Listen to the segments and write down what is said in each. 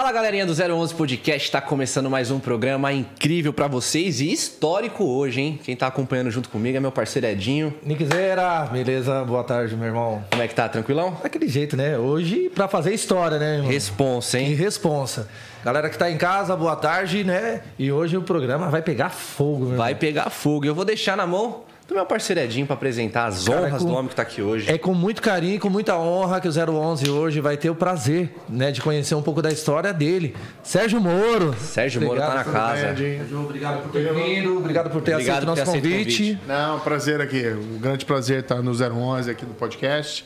Fala galerinha do 011 Podcast, está começando mais um programa incrível para vocês e histórico hoje, hein? Quem tá acompanhando junto comigo é meu parceiro Edinho. Nickzera, beleza? Boa tarde, meu irmão. Como é que tá? Tranquilão? Daquele jeito, né? Hoje pra fazer história, né, irmão? Responsa, hein? responsa. Galera que tá em casa, boa tarde, né? E hoje o programa vai pegar fogo, meu Vai irmão. pegar fogo. Eu vou deixar na mão do meu parceiro Edinho para apresentar as Cara, honras com- do homem que tá aqui hoje. É com muito carinho e com muita honra que o 011 hoje vai ter o prazer, né, de conhecer um pouco da história dele. Sérgio Moro. Sérgio Moro tá na Obrigado, casa. Sérgio, obrigado por ter vindo, obrigado por ter Obrigado aceito o nosso aceito convite. convite. Não, prazer aqui. Um grande prazer estar no 011 aqui no podcast.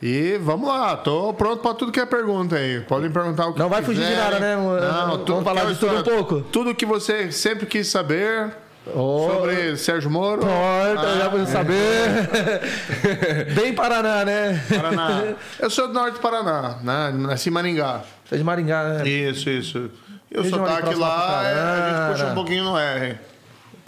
E vamos lá, tô pronto para tudo que é pergunta aí. Podem perguntar o que Não vai fugir de nada, né, amor? Não, Vamos falar de tudo um história- pouco? Tudo que você sempre quis saber Ô, sobre Sérgio Moro. Torta, já pra saber. Bem Paraná, né? Paraná. Eu sou do norte do Paraná, né? Nasci em Maringá. Você é de Maringá, né? Isso, isso. E o sotaque lá, é, a gente puxa um pouquinho no R.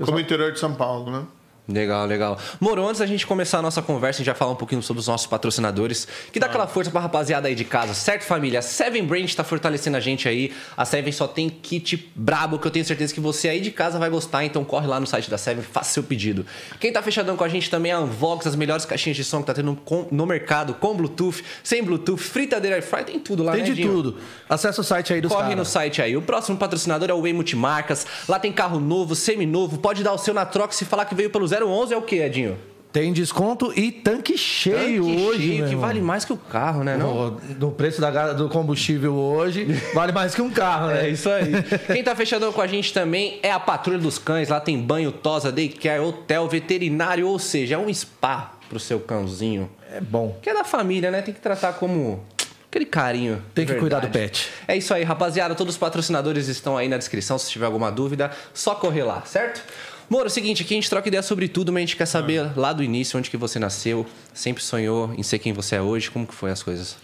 Como interior de São Paulo, né? Legal, legal. Moro, antes da gente começar a nossa conversa, a gente já falar um pouquinho sobre os nossos patrocinadores, que dá aquela força pra rapaziada aí de casa, certo, família? A Seven Brand tá fortalecendo a gente aí. A Seven só tem kit brabo, que eu tenho certeza que você aí de casa vai gostar, então corre lá no site da Seven, faça seu pedido. Quem tá fechadão com a gente também é a Unvox, as melhores caixinhas de som que tá tendo no mercado, com Bluetooth, sem Bluetooth, fritadeira air tem tudo lá, Tem né, de Dinho? tudo. Acesse o site aí dos Corre caras. no site aí. O próximo patrocinador é o Way Multimarcas. Lá tem carro novo, semi-novo. Pode dar o seu na troca se falar que veio pelo 011 é o quê, Edinho? Tem desconto e tanque cheio Tanque hoje, cheio, que vale mais que o carro, né? Não? No, preço da, do combustível hoje, vale mais que um carro, né? É isso aí. Quem tá fechadão com a gente também é a Patrulha dos Cães. Lá tem banho, tosa, daycare, hotel, veterinário, ou seja, é um spa pro seu cãozinho. É bom. Que é da família, né? Tem que tratar como aquele carinho. Tem que cuidar do verdade. pet. É isso aí, rapaziada. Todos os patrocinadores estão aí na descrição. Se tiver alguma dúvida, só correr lá, certo? Moro, é o seguinte, aqui a gente troca ideia sobre tudo, mas a gente quer saber lá do início, onde que você nasceu, sempre sonhou em ser quem você é hoje, como que foi as coisas?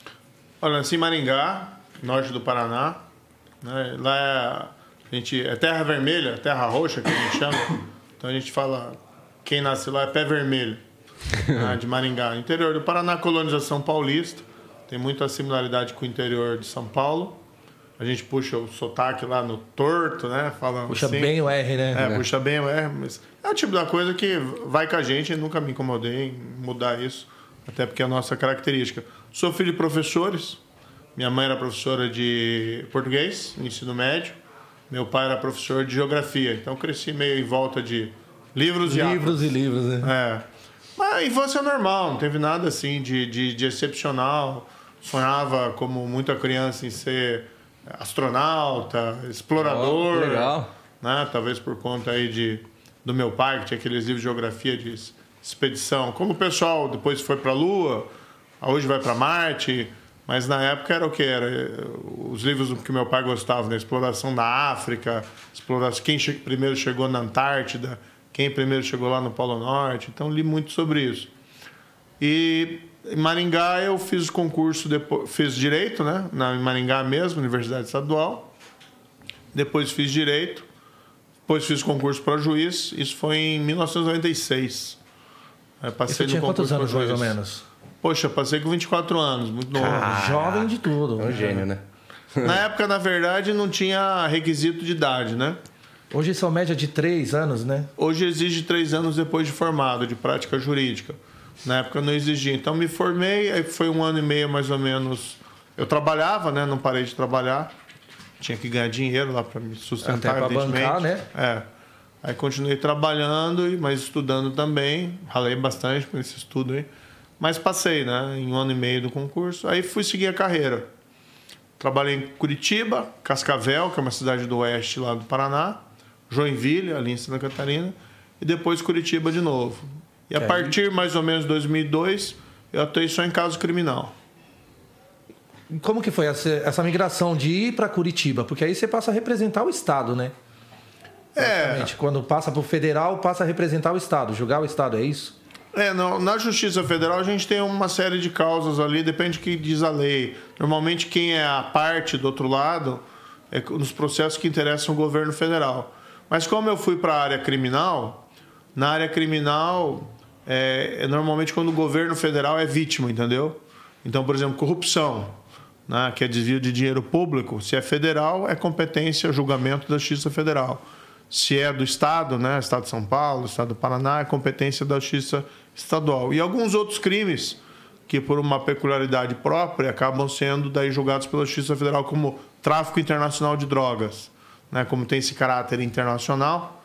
Olha, nasci em Maringá, norte do Paraná. né? Lá é, a gente, é terra vermelha, terra roxa que a gente chama. Então a gente fala, quem nasce lá é pé vermelho, né, de Maringá. Interior do Paraná, colonização paulista. Tem muita similaridade com o interior de São Paulo. A gente puxa o sotaque lá no torto, né? Fala Puxa assim. bem o R, né? É, puxa bem o R, mas é o tipo da coisa que vai com a gente, nunca me incomodei em mudar isso, até porque é a nossa característica. Sou filho de professores, minha mãe era professora de português, no ensino médio, meu pai era professor de geografia, então cresci meio em volta de livros e Livros e livros, né? é. Mas a infância é normal, não teve nada assim de, de, de excepcional. Sonhava, como muita criança, em ser astronauta, explorador. Oh, legal. Né? Talvez por conta aí de, do meu pai, que tinha aqueles livros de geografia de expedição. Como o pessoal depois foi para a Lua, hoje vai para Marte. Mas na época era o que? Era eh, os livros que meu pai gostava, né? Exploração da África, exploração, quem che- primeiro chegou na Antártida, quem primeiro chegou lá no Polo Norte. Então li muito sobre isso. E em Maringá eu fiz o concurso, depois, fiz direito, né? Na, em Maringá mesmo, Universidade Estadual. Depois fiz direito. Depois fiz concurso para juiz. Isso foi em 1996. Aí E passei você tinha no concurso quantos anos, mais ou juiz. menos? Poxa, passei com 24 anos, muito novo. Jovem de tudo. É um gênio, né? Na época, na verdade, não tinha requisito de idade, né? Hoje são média de três anos, né? Hoje exige três anos depois de formado, de prática jurídica. Na época não exigia. Então me formei, aí foi um ano e meio mais ou menos. Eu trabalhava, né? Não parei de trabalhar. Tinha que ganhar dinheiro lá para me sustentar, Até evidentemente. bancar, né? É. Aí continuei trabalhando, e- mas estudando também. Ralei bastante com esse estudo aí. Mas passei, né? Em um ano e meio do concurso. Aí fui seguir a carreira. Trabalhei em Curitiba, Cascavel, que é uma cidade do oeste lá do Paraná, Joinville, ali em Santa Catarina, e depois Curitiba de novo. E a aí- partir mais ou menos de 2002, eu atuei só em caso criminal. Como que foi essa, essa migração de ir para Curitiba? Porque aí você passa a representar o Estado, né? É, Quando passa para o federal, passa a representar o Estado, julgar o Estado, é isso? É, na Justiça Federal a gente tem uma série de causas ali, depende do que diz a lei. Normalmente quem é a parte do outro lado é nos processos que interessam o governo federal. Mas como eu fui para a área criminal, na área criminal é, é normalmente quando o governo federal é vítima, entendeu? Então, por exemplo, corrupção. né, que é desvio de dinheiro público, se é federal, é competência, julgamento da Justiça Federal. Se é do Estado, né, Estado de São Paulo, Estado do Paraná, é competência da Justiça Estadual. E alguns outros crimes que, por uma peculiaridade própria, acabam sendo daí julgados pela Justiça Federal como tráfico internacional de drogas. Né, como tem esse caráter internacional,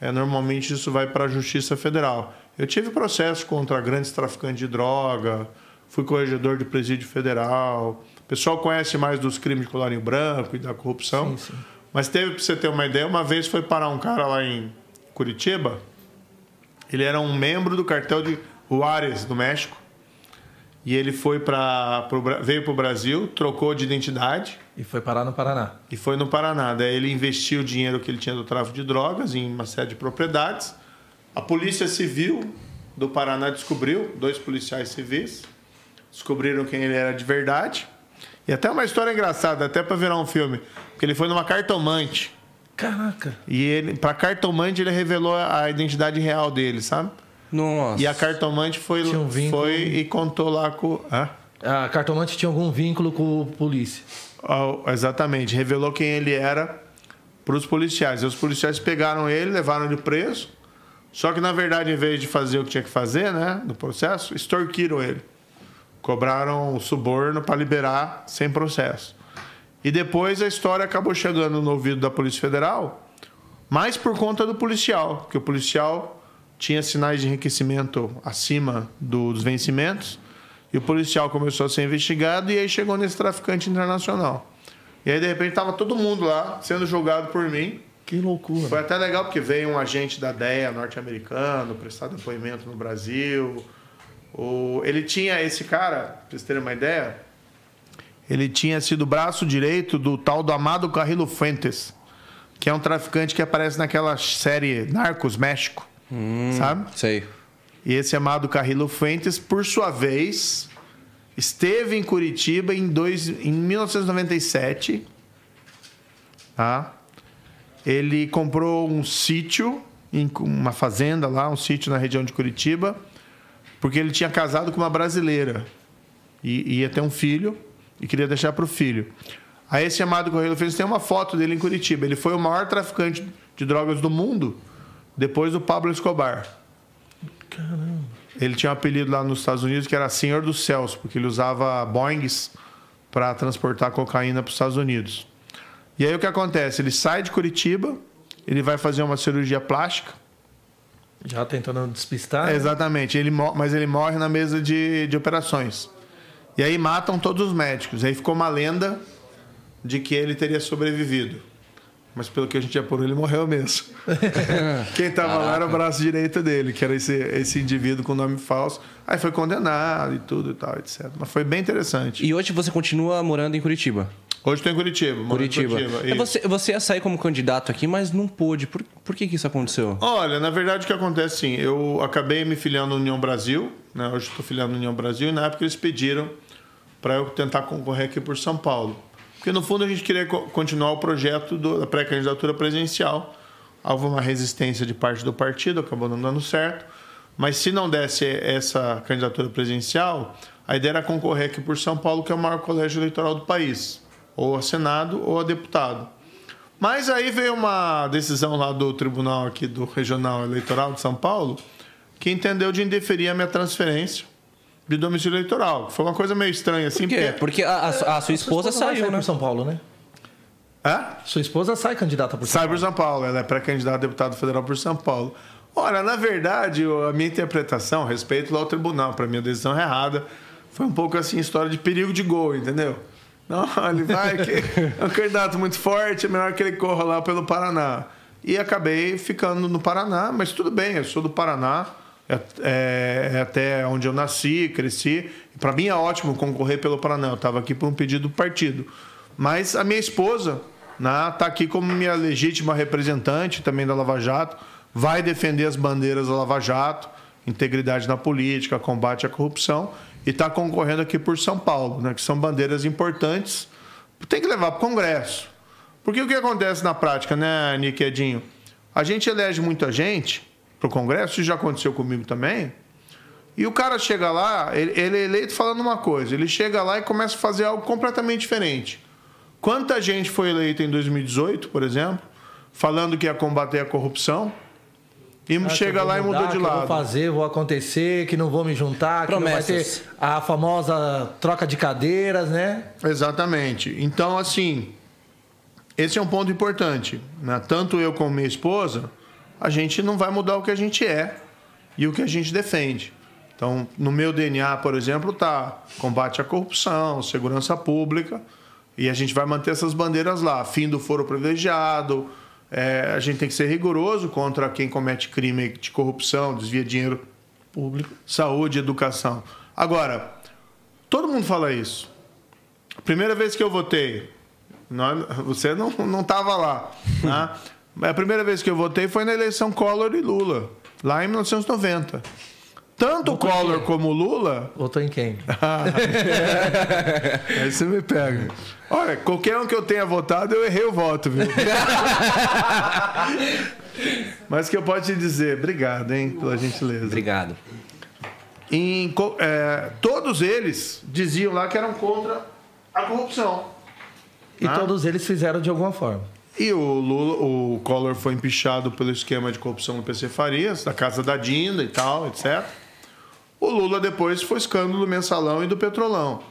é, normalmente isso vai para a Justiça Federal. Eu tive processo contra grandes traficantes de droga, fui corregedor de presídio federal. O pessoal conhece mais dos crimes de colarinho branco e da corrupção. Sim, sim. Mas teve, para você ter uma ideia, uma vez foi parar um cara lá em Curitiba. Ele era um membro do cartel de Juárez, do México. E ele foi para veio para o Brasil, trocou de identidade. E foi parar no Paraná. E foi no Paraná. Daí ele investiu o dinheiro que ele tinha do tráfico de drogas em uma série de propriedades. A Polícia Civil do Paraná descobriu, dois policiais civis, descobriram quem ele era de verdade. E até uma história engraçada, até para virar um filme. Porque ele foi numa cartomante. Caraca. E ele, pra cartomante, ele revelou a identidade real dele, sabe? Nossa. E a cartomante foi, um foi e contou lá com. Hã? A cartomante tinha algum vínculo com o polícia. Oh, exatamente. Revelou quem ele era para os policiais. E os policiais pegaram ele, levaram ele preso. Só que, na verdade, em vez de fazer o que tinha que fazer, né, no processo, extorquiram ele. Cobraram suborno para liberar sem processo. E depois a história acabou chegando no ouvido da Polícia Federal, mais por conta do policial, que o policial tinha sinais de enriquecimento acima dos vencimentos, e o policial começou a ser investigado e aí chegou nesse traficante internacional. E aí de repente estava todo mundo lá sendo julgado por mim. Que loucura. Foi até legal porque veio um agente da DEA norte-americano prestar depoimento no Brasil. O, ele tinha esse cara, para vocês terem uma ideia, ele tinha sido braço direito do tal do Amado Carrilo Fuentes, que é um traficante que aparece naquela série Narcos México, hum, sabe? Sei. E esse Amado Carrilo Fuentes, por sua vez, esteve em Curitiba em, dois, em 1997. Tá? Ele comprou um sítio, uma fazenda lá, um sítio na região de Curitiba porque ele tinha casado com uma brasileira e ia ter um filho e queria deixar para o filho. Aí esse chamado Correio fez tem uma foto dele em Curitiba. Ele foi o maior traficante de drogas do mundo depois do Pablo Escobar. Caramba. Ele tinha um apelido lá nos Estados Unidos que era Senhor dos Céus, porque ele usava Boeings para transportar cocaína para os Estados Unidos. E aí o que acontece? Ele sai de Curitiba, ele vai fazer uma cirurgia plástica já tentando despistar? É, exatamente. Ele, mas ele morre na mesa de, de operações. E aí matam todos os médicos. Aí ficou uma lenda de que ele teria sobrevivido. Mas pelo que a gente apurou, ele morreu mesmo. Quem estava lá era o braço direito dele, que era esse, esse indivíduo com nome falso. Aí foi condenado e tudo e tal, etc. Mas foi bem interessante. E hoje você continua morando em Curitiba? Hoje estou em Curitiba. Curitiba. Em Curitiba é você, você ia sair como candidato aqui, mas não pôde. Por, por que, que isso aconteceu? Olha, na verdade o que acontece sim, eu acabei me filiando na União Brasil, né? hoje estou filiando na União Brasil, e na época eles pediram para eu tentar concorrer aqui por São Paulo. Porque no fundo a gente queria continuar o projeto do, da pré-candidatura presidencial. Houve uma resistência de parte do partido, acabou não dando certo. Mas se não desse essa candidatura presidencial, a ideia era concorrer aqui por São Paulo, que é o maior colégio eleitoral do país ou a Senado ou a deputado. Mas aí veio uma decisão lá do Tribunal aqui do Regional Eleitoral de São Paulo que entendeu de indeferir a minha transferência de domicílio eleitoral. Foi uma coisa meio estranha assim. Por quê? Porque, porque a, a, a, sua, a sua esposa, esposa saiu, né? São Paulo, né? É? Sua esposa sai candidata por São sai Paulo. Sai por São Paulo. Ela é pré-candidata a deputado federal por São Paulo. Olha, na verdade, a minha interpretação, respeito lá ao tribunal, para mim a decisão é errada, foi um pouco assim, história de perigo de gol, entendeu? Não, ele vai, que é um candidato muito forte, é melhor que ele corra lá pelo Paraná. E acabei ficando no Paraná, mas tudo bem, eu sou do Paraná, é, é, é até onde eu nasci, cresci. Para mim é ótimo concorrer pelo Paraná, eu estava aqui por um pedido do partido. Mas a minha esposa está né, tá aqui como minha legítima representante também da Lava Jato, vai defender as bandeiras da Lava Jato, integridade na política, combate à corrupção e está concorrendo aqui por São Paulo, né, que são bandeiras importantes. Tem que levar para o Congresso. Porque o que acontece na prática, né, Nick Edinho? A gente elege muita gente para o Congresso, isso já aconteceu comigo também, E o cara chega lá, ele, ele é eleito falando uma coisa, ele chega lá e começa a fazer algo completamente diferente. Quanta gente foi eleita em 2018, por exemplo, falando que ia combater a corrupção, e Ah, chega lá e vou mudou mudar, de que eu lado. Vou fazer, vou acontecer, que não vou me juntar, que não vai ter Promessas. a famosa troca de cadeiras, né? Exatamente. Então, assim, esse é um ponto importante. Né? Tanto eu como minha esposa, a gente não vai mudar o que a gente é e o que a gente defende. Então, no meu DNA, por exemplo, tá combate à corrupção, segurança pública, e a gente vai manter essas bandeiras lá. Fim do foro privilegiado, é, a gente tem que ser rigoroso contra quem comete crime de corrupção, desvia dinheiro público, saúde, educação. Agora, todo mundo fala isso. Primeira vez que eu votei, nós- você não não estava lá, né? A primeira vez que eu votei foi na eleição Collor e Lula, lá em 1990. Tanto Votou Collor como Lula, Votou em quem? aí você me pega. Olha, qualquer um que eu tenha votado, eu errei o voto, viu? Mas que eu posso te dizer, obrigado, hein, pela gentileza. Obrigado. Em é, todos eles diziam lá que eram contra a corrupção. E Ah. todos eles fizeram de alguma forma. E o Lula, o Collor foi empichado pelo esquema de corrupção do PC Farias, da casa da Dinda e tal, etc. O Lula depois foi escândalo do mensalão e do petrolão.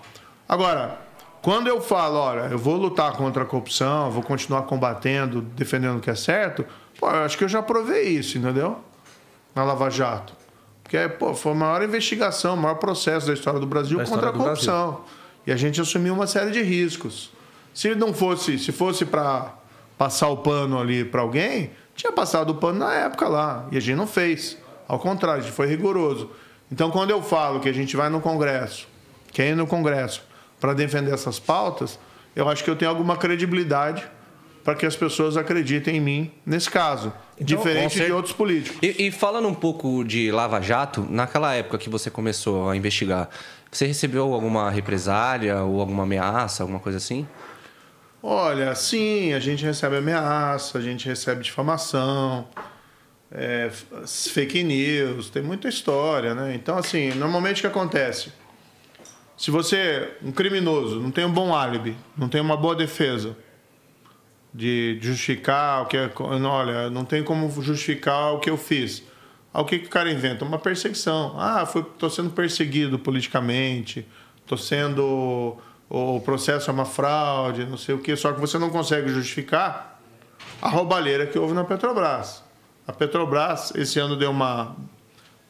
Agora, quando eu falo, olha, eu vou lutar contra a corrupção, vou continuar combatendo, defendendo o que é certo, pô, eu acho que eu já provei isso, entendeu? Na Lava Jato. Porque pô, foi a maior investigação, o maior processo da história do Brasil Da contra a corrupção. E a gente assumiu uma série de riscos. Se não fosse, se fosse para passar o pano ali para alguém, tinha passado o pano na época lá. E a gente não fez. Ao contrário, a gente foi rigoroso. Então, quando eu falo que a gente vai no Congresso, quer ir no Congresso para defender essas pautas, eu acho que eu tenho alguma credibilidade para que as pessoas acreditem em mim nesse caso. Então, diferente com de outros políticos. E, e falando um pouco de Lava Jato, naquela época que você começou a investigar, você recebeu alguma represália ou alguma ameaça, alguma coisa assim? Olha, sim, a gente recebe ameaça, a gente recebe difamação, é, fake news, tem muita história, né? Então, assim, normalmente o que acontece? Se você, um criminoso, não tem um bom álibi, não tem uma boa defesa de justificar o que é. Olha, não tem como justificar o que eu fiz. Aí o que, que o cara inventa? Uma perseguição. Ah, foi, tô sendo perseguido politicamente, tô sendo. O processo é uma fraude, não sei o quê, só que você não consegue justificar a roubalheira que houve na Petrobras. A Petrobras, esse ano, deu uma,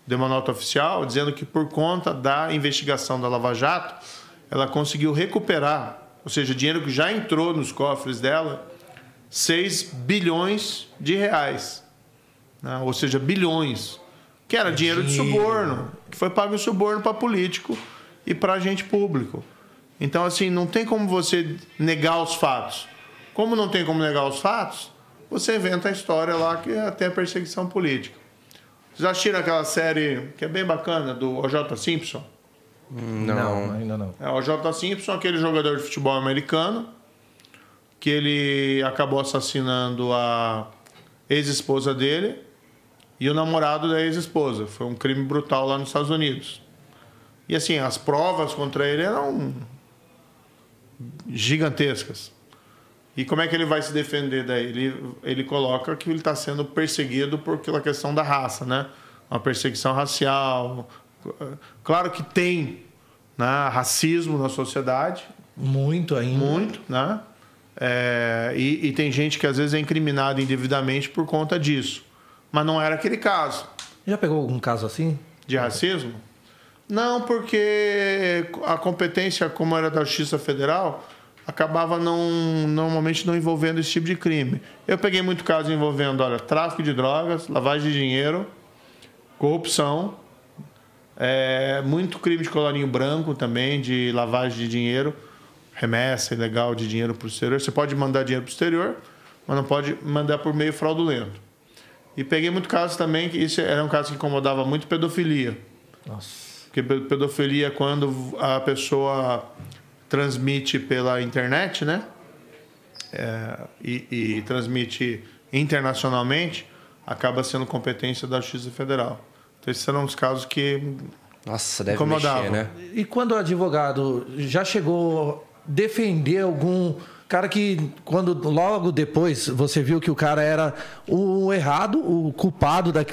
deu uma nota oficial dizendo que, por conta da investigação da Lava Jato, ela conseguiu recuperar, ou seja, dinheiro que já entrou nos cofres dela, 6 bilhões de reais. né? Ou seja, bilhões. Que era dinheiro de suborno, que foi pago em suborno para político e para agente público. Então, assim, não tem como você negar os fatos. Como não tem como negar os fatos, você inventa a história lá que é até perseguição política. Vocês já assistiram aquela série que é bem bacana, do O.J. Simpson? Não. ainda não. É, o J. Simpson, aquele jogador de futebol americano, que ele acabou assassinando a ex-esposa dele e o namorado da ex-esposa. Foi um crime brutal lá nos Estados Unidos. E assim, as provas contra ele eram gigantescas. E como é que ele vai se defender daí? Ele, ele coloca que ele está sendo perseguido por aquela questão da raça, né? Uma perseguição racial. Claro que tem né, racismo na sociedade, Muito ainda. muito, né? É, e, e tem gente que às vezes é incriminada indevidamente por conta disso. Mas não era aquele caso Já pegou algum caso assim? de racismo? Não, porque a competência, como era da Justiça Federal, acabava não, normalmente não envolvendo esse tipo de crime. Eu peguei muito caso envolvendo, olha, tráfico de drogas, lavagem de dinheiro, corrupção, é, muito crime de colarinho branco também, de lavagem de dinheiro, remessa ilegal de dinheiro para o exterior. Você pode mandar dinheiro para o exterior, mas não pode mandar por meio fraudulento. E peguei muito caso também, que isso era um caso que incomodava muito, pedofilia. Nossa. Porque pe- pedofilia é quando a pessoa transmite pela internet, né? É, e, e transmite internacionalmente, acaba sendo competência da Justiça Federal. Então, esses eram os casos que Nossa, deve Incomodava. mexer, né? E quando o advogado já chegou a defender algum cara que quando logo depois você viu que o cara era o errado, o culpado da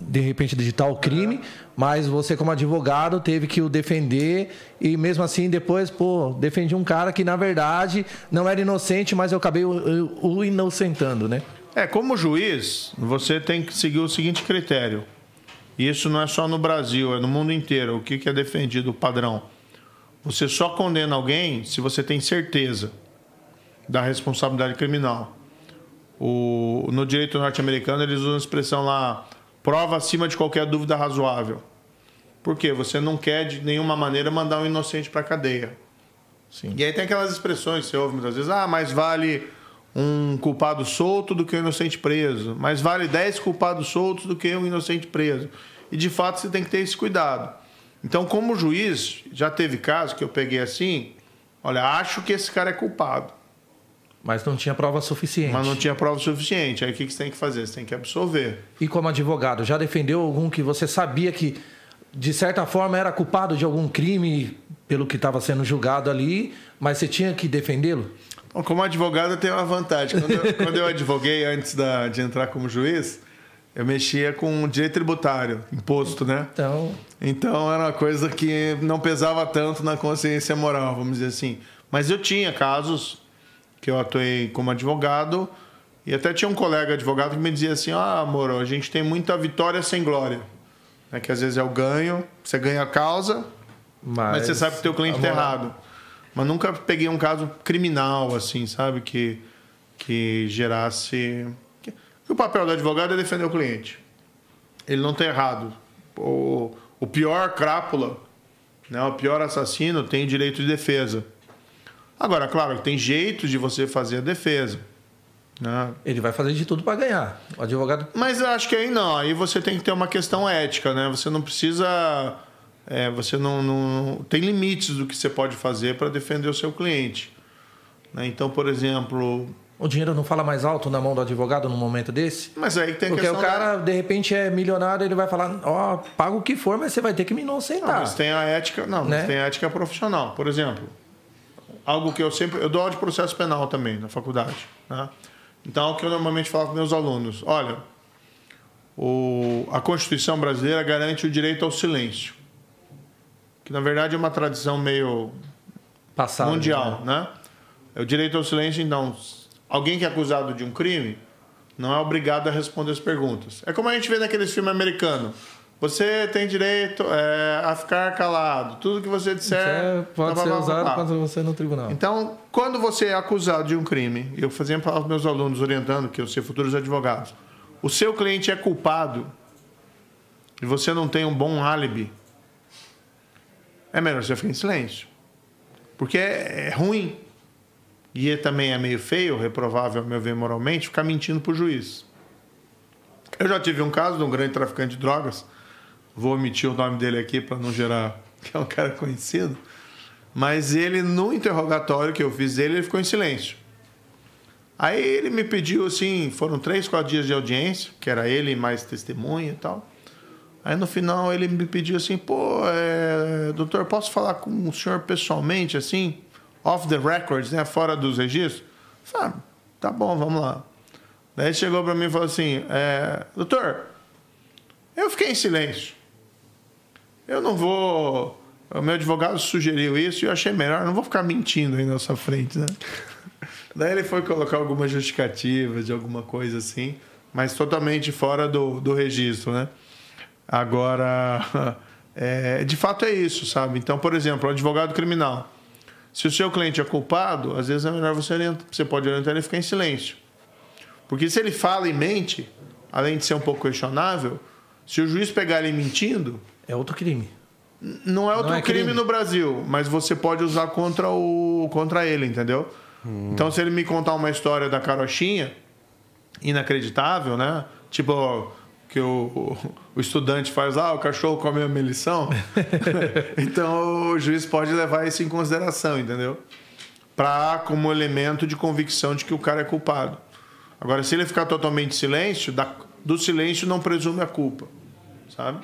de repente de tal crime, mas você como advogado teve que o defender e mesmo assim depois, pô, defendi um cara que na verdade não era inocente, mas eu acabei o, o inocentando, né? É, como juiz, você tem que seguir o seguinte critério. Isso não é só no Brasil, é no mundo inteiro. O que que é defendido, o padrão? Você só condena alguém se você tem certeza da responsabilidade criminal. O, no direito norte-americano, eles usam a expressão lá, prova acima de qualquer dúvida razoável. Por quê? Você não quer de nenhuma maneira mandar um inocente para a cadeia. Sim. E aí tem aquelas expressões que você ouve muitas vezes: ah, mais vale um culpado solto do que um inocente preso. Mais vale 10 culpados soltos do que um inocente preso. E de fato você tem que ter esse cuidado. Então, como juiz, já teve caso que eu peguei assim: olha, acho que esse cara é culpado, Mas não tinha prova suficiente. mas não tinha prova suficiente. Aí o que que você tem que fazer? Você tem que absolver. E como advogado, já defendeu algum que você sabia que, de certa forma, era culpado de algum crime pelo que estava sendo julgado ali, mas você tinha que defendê-lo? Bom, como advogado, eu tenho uma vantagem. Quando eu, quando eu advoguei antes da- de entrar como juiz, eu mexia com direito tributário, imposto, né? Então, Então era uma coisa que não pesava tanto na consciência moral, vamos dizer assim. Mas eu tinha casos que eu atuei como advogado e até tinha um colega advogado que me dizia assim: Ah, amor, a gente tem muita vitória sem glória. É que às vezes é o ganho, você ganha a causa, mas, mas você sabe que teu cliente está errado. Mas nunca peguei um caso criminal, assim, sabe? Que, que gerasse. que- O papel do advogado é defender o cliente. Ele não está errado. O, o pior crápula, né? o pior assassino tem direito de defesa. Agora, claro, que tem jeitos de você fazer a defesa. Né? Ele vai fazer de tudo para ganhar. O advogado Mas eu acho que aí não. Aí você tem que ter uma questão ética, né? Você não precisa. é, você não, não- Tem limites do que você pode fazer para defender o seu cliente. né? Então, por exemplo. O dinheiro não fala mais alto na mão do advogado num momento desse? Mas aí tem Porque o cara, de repente, é milionário, ele vai falar, ó, paga o que for, mas você vai ter que me da... Não, inocentar. mas tem a ética. Não, Né? mas tem a ética profissional. Por exemplo, algo que eu sempre. Eu dou aula de processo penal também na faculdade. Né? Então, algo que eu normalmente falo com meus alunos: olha, o... a Constituição brasileira garante o direito ao silêncio. Que na verdade é uma tradição meio Passado, mundial, né? né? É o direito ao silêncio, então, alguém que é acusado de um crime não é obrigado a responder as perguntas. É como a gente vê naqueles filmes americanos. Você tem direito é, a ficar calado. Tudo que você disser. É- pode blá, ser blá, usado blá. contra você no tribunal. Então, quando você é acusado de um crime, eu fazia para os meus alunos orientando que eu ser futuros advogados, o seu cliente é culpado e você não tem um bom álibi, é melhor você ficar em silêncio. Porque é, é ruim e é- também é meio feio, reprovável, meu ver, moralmente, ficar mentindo para o juiz. Eu já tive um caso de um grande traficante de drogas, vou omitir o nome dele aqui para não gerar que é um cara conhecido, mas ele, no interrogatório que eu fiz dele, ele ficou em silêncio. Aí ele me pediu assim, foram três, quatro dias de audiência, que era ele mais testemunha e tal. Aí no final ele me pediu assim, pô, é, doutor, posso falar com o senhor pessoalmente, assim, off the records, né, fora dos registros? Falei, ah, tá bom, vamos lá. Daí chegou para mim e falou assim, é, doutor, eu fiquei em silêncio. Eu não vou. O meu advogado sugeriu isso e eu achei melhor, não vou ficar mentindo aí na sua frente, né? Daí ele foi colocar alguma justificativa de alguma coisa assim, mas totalmente fora do, do registro, né? Agora, é, de fato é isso, sabe? Então, por exemplo, o advogado criminal. Se o seu cliente é culpado, às vezes é melhor você orientar, você pode orientar ele a ficar em silêncio. Porque se ele fala e mente, além de ser um pouco questionável, se o juiz pegar ele mentindo, É outro crime. não é outro é crime. crime. no Brasil, mas você pode usar contra, o, contra ele, entendeu? Então, se ele me contar uma história da carochinha, inacreditável, né? Tipo, que o, o estudante faz lá, o cachorro come a melição. então, o juiz pode levar isso em consideração, entendeu? Pra, como elemento de convicção de que o cara é culpado. Agora, se ele ficar totalmente em silêncio, da- do silêncio não presume a culpa, sabe?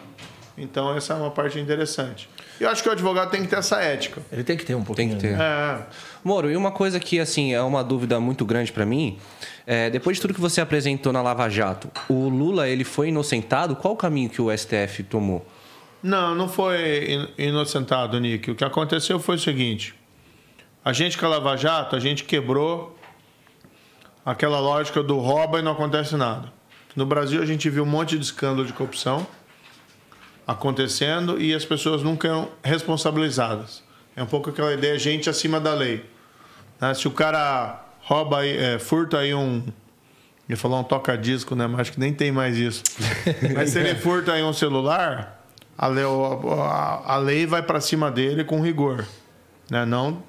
Então, essa é uma parte interessante. Eu acho que o advogado tem que ter essa ética. Ele tem que ter um pouquinho. Tem que ter. né? É, Moro, e uma coisa que, assim, é uma dúvida muito grande pra mim. é, depois de tudo que você apresentou na Lava Jato, o Lula, ele foi inocentado? Qual o caminho que o STF tomou? Não, não foi in- inocentado, Nick. O que aconteceu foi o seguinte: a gente com a Lava Jato, a gente quebrou aquela lógica do rouba e não acontece nada. No Brasil, a gente viu um monte de escândalo de corrupção acontecendo e as pessoas nunca eram responsabilizadas. É um pouco aquela ideia, gente acima da lei. né? Se o cara rouba, é, furta aí um. ia falar um toca-disco, né? Mas acho que nem tem mais isso. Mas se ele furta aí um celular, a lei, a, a lei vai para cima dele com rigor. Né? Não,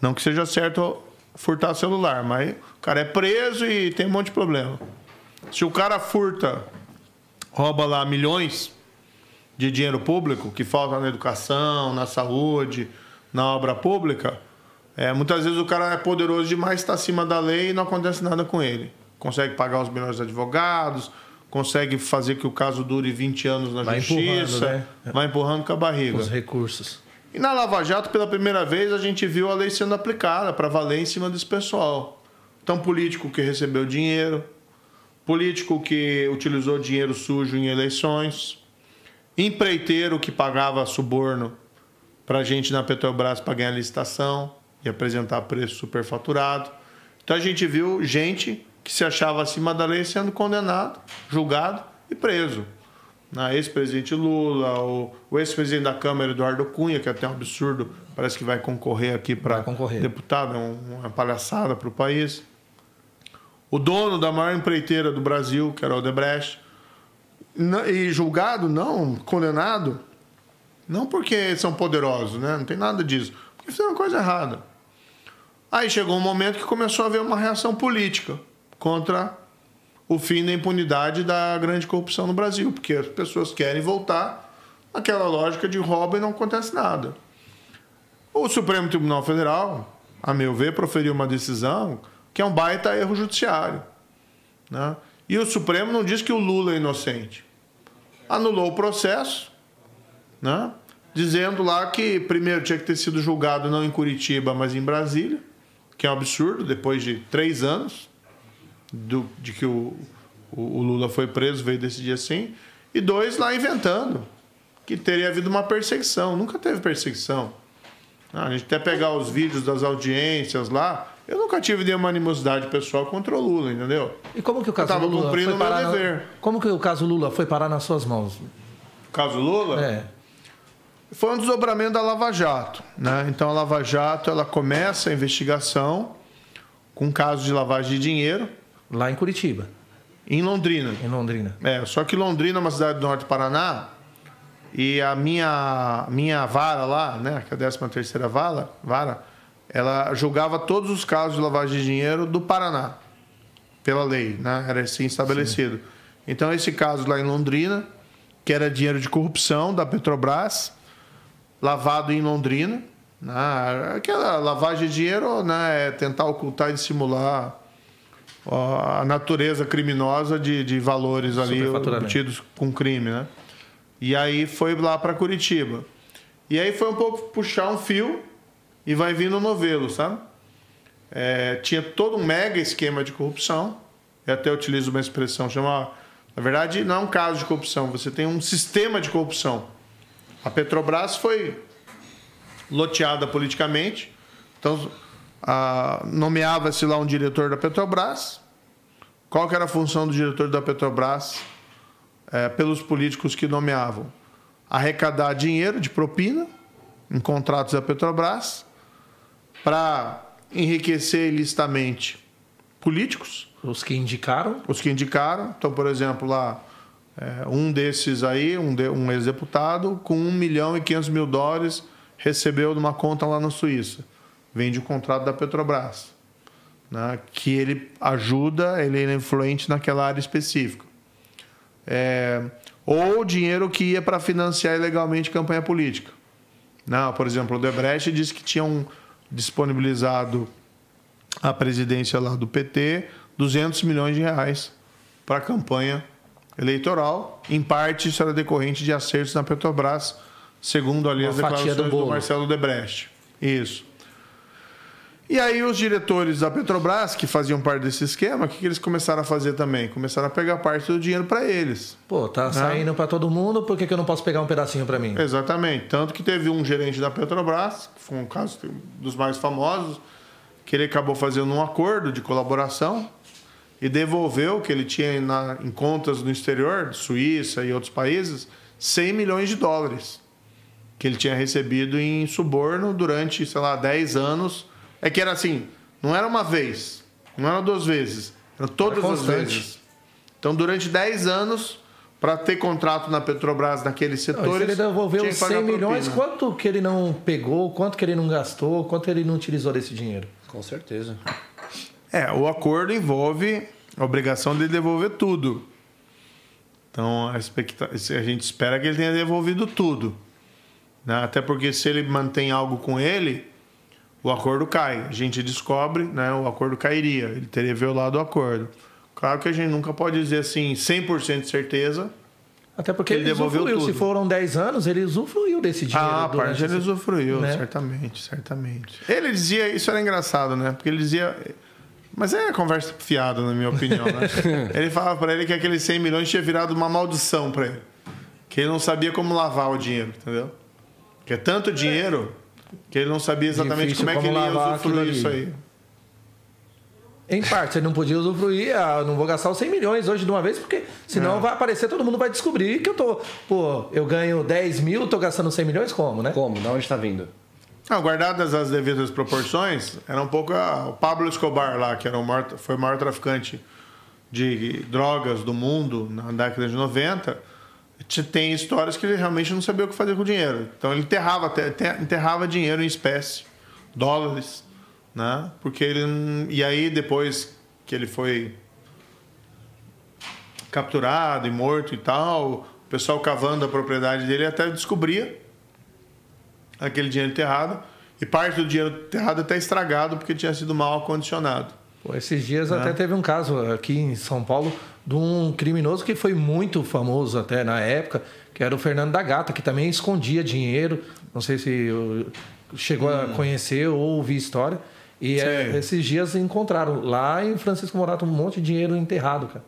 não que seja certo furtar celular, mas o cara é preso e tem um monte de problema. Se o cara furta, rouba lá milhões de dinheiro público que falta na educação, na saúde, na obra pública, é, muitas vezes o cara é poderoso demais, está acima da lei e não acontece nada com ele. Consegue pagar os melhores advogados, consegue fazer que o caso dure 20 anos na Vai empurrando, justiça, né? vai empurrando com a barriga. Os recursos. E na Lava Jato, pela primeira vez, a gente viu a lei sendo aplicada para valer em cima desse pessoal. Então, político que recebeu dinheiro, político que utilizou dinheiro sujo em eleições, empreiteiro que pagava suborno para gente na Petrobras para ganhar licitação e apresentar preço superfaturado. Então, a gente viu gente que se achava acima da lei sendo condenado, julgado e preso na ex-presidente Lula, o, o ex-presidente da Câmara, Eduardo Cunha, que é até um absurdo, parece que vai concorrer aqui para deputado, é um- uma palhaçada para o país. O dono da maior empreiteira do Brasil, que era o Odebrecht, e julgado, não, condenado, não porque são poderosos, né? não tem nada disso, porque fizeram coisa errada. Aí chegou um momento que começou a haver uma reação política contra o fim da impunidade da grande corrupção no Brasil, porque as pessoas querem voltar àquela lógica de roubo e não acontece nada. O Supremo Tribunal Federal, a meu ver, proferiu uma decisão que é um baita erro judiciário. Né? E o Supremo não diz que o Lula é inocente. Anulou o processo, né? dizendo lá que primeiro tinha que ter sido julgado não em Curitiba, mas em Brasília, que é um absurdo, depois de três anos do- de que o, o- o Lula foi preso, veio decidir assim. E dois, lá inventando que teria havido uma perseguição. Nunca teve perseguição. Ah, a gente até pegar os vídeos das audiências lá, eu nunca tive nenhuma animosidade pessoal contra o Lula, entendeu? E como que o caso Eu tava Lula cumprindo foi o meu parar na- dever. Como que o caso Lula foi parar nas suas mãos? O caso Lula É. foi um desdobramento da Lava Jato. Né? Então a Lava Jato ela começa a investigação com casos de lavagem de dinheiro Lá em Curitiba, em Londrina. em Londrina. É, só que Londrina é uma cidade do norte do Paraná e a minha, minha vara lá, né, que é a 13 terceira vara, vara, ela julgava todos os casos de lavagem de dinheiro do Paraná, pela lei, né, era assim estabelecido. Então esse caso lá em Londrina, que era dinheiro de corrupção da Petrobras, lavado em Londrina, né, aquela lavagem de dinheiro, né, é tentar ocultar e dissimular ó, a natureza criminosa de, de valores ali obtidos com crime, né? E aí foi lá para Curitiba. E aí foi um pouco puxar um fio e vai vindo novelo, sabe? É, tinha todo um mega esquema de corrupção. Eu até utilizo uma expressão chamada. Na verdade, não é um caso de corrupção, você tem um sistema de corrupção. A Petrobras foi loteada politicamente. Então, nomeava-se lá um diretor da Petrobras. Qual que era a função do diretor da Petrobras eh, pelos políticos que nomeavam? Arrecadar dinheiro de propina em contratos da Petrobras para enriquecer ilicitamente políticos, Os que indicaram, os que indicaram. Então, por exemplo, lá, eh, um desses aí, um, de- um ex-deputado, com 1 milhão e 500 mil dólares, recebeu de uma conta lá na Suíça. Vende o contrato da Petrobras. Né, que ele ajuda, ele é influente naquela área específica. É, ou dinheiro que ia para financiar ilegalmente campanha política. Não, por exemplo, o Debrecht disse que tinham disponibilizado a presidência lá do PT 200 milhões de reais para a campanha eleitoral. Em parte, isso era decorrente de acertos na Petrobras, segundo ali Uma as declarações do do. Marcelo Debrecht. Isso. E aí os diretores da Petrobras, que faziam parte desse esquema, o que, que eles começaram a fazer também? Começaram a pegar parte do dinheiro para eles. Pô, tá saindo pra todo mundo, por que, que eu não posso pegar um pedacinho pra mim? Exatamente. Tanto que teve um gerente da Petrobras, que foi um caso dos mais famosos, que ele acabou fazendo um acordo de colaboração e devolveu o que ele tinha na- em contas no exterior, Suíça e outros países, 100 milhões de dólares que ele tinha recebido em suborno durante, sei lá, 10 anos. É que era assim, não era uma vez, não era duas vezes, era todas Era as vezes. Então, durante 10 anos, para ter contrato na Petrobras naqueles Não, setores. se ele devolveu tinha que pagar 100 milhões, propina. quanto que ele não pegou, quanto que ele não gastou, quanto ele não utilizou desse dinheiro? Com certeza. É, o acordo envolve a obrigação de devolver tudo. Então, a, expecta- a gente espera que ele tenha devolvido tudo. né? Até porque se ele mantém algo com ele, o acordo cai. A gente descobre, né, o acordo cairia. Ele teria violado o acordo. Claro que a gente nunca pode dizer assim, 100% de certeza. Até porque Ele ele, devolveu usufruiu. Se tudo. foram 10 anos, ele usufruiu desse dinheiro. Ah, a parte ele esse- usufruiu, né? certamente, certamente. Ele dizia, isso era engraçado, né? Porque ele dizia. Mas é conversa fiada, na minha opinião, né? ele falava pra ele que aqueles 100 milhões tinha virado uma maldição pra ele. Que ele não sabia como lavar o dinheiro, entendeu? Que é tanto dinheiro que ele não sabia exatamente Difícil como é que como ele ia usufruir isso aí. Em parte, ele não podia usufruir, ah, não vou gastar os 100 milhões hoje de uma vez, porque senão É. vai aparecer, todo mundo vai descobrir que eu tô. Pô, eu ganho 10 mil, tô gastando 100 milhões, como, né? Como? Da onde tá vindo? Não, guardadas as devidas proporções, era um pouco a- o Pablo Escobar lá, que era o maior, foi o maior traficante de drogas do mundo na década de 90. Te- Tem histórias que ele realmente não sabia o que fazer com o dinheiro. Então ele enterrava, até- enterrava dinheiro em espécie, dólares, né? Porque ele e aí depois que ele foi capturado e morto e tal, o pessoal cavando a propriedade dele até descobria aquele dinheiro enterrado e parte do dinheiro enterrado até estragado porque tinha sido mal acondicionado. Pô, esses dias até teve um caso aqui em São Paulo de um criminoso que foi muito famoso até na época, que era o Fernando da Gata, que também escondia dinheiro. Não sei se chegou a conhecer ou ouvir história. E é, esses dias encontraram lá em Francisco Morato um monte de dinheiro enterrado, cara.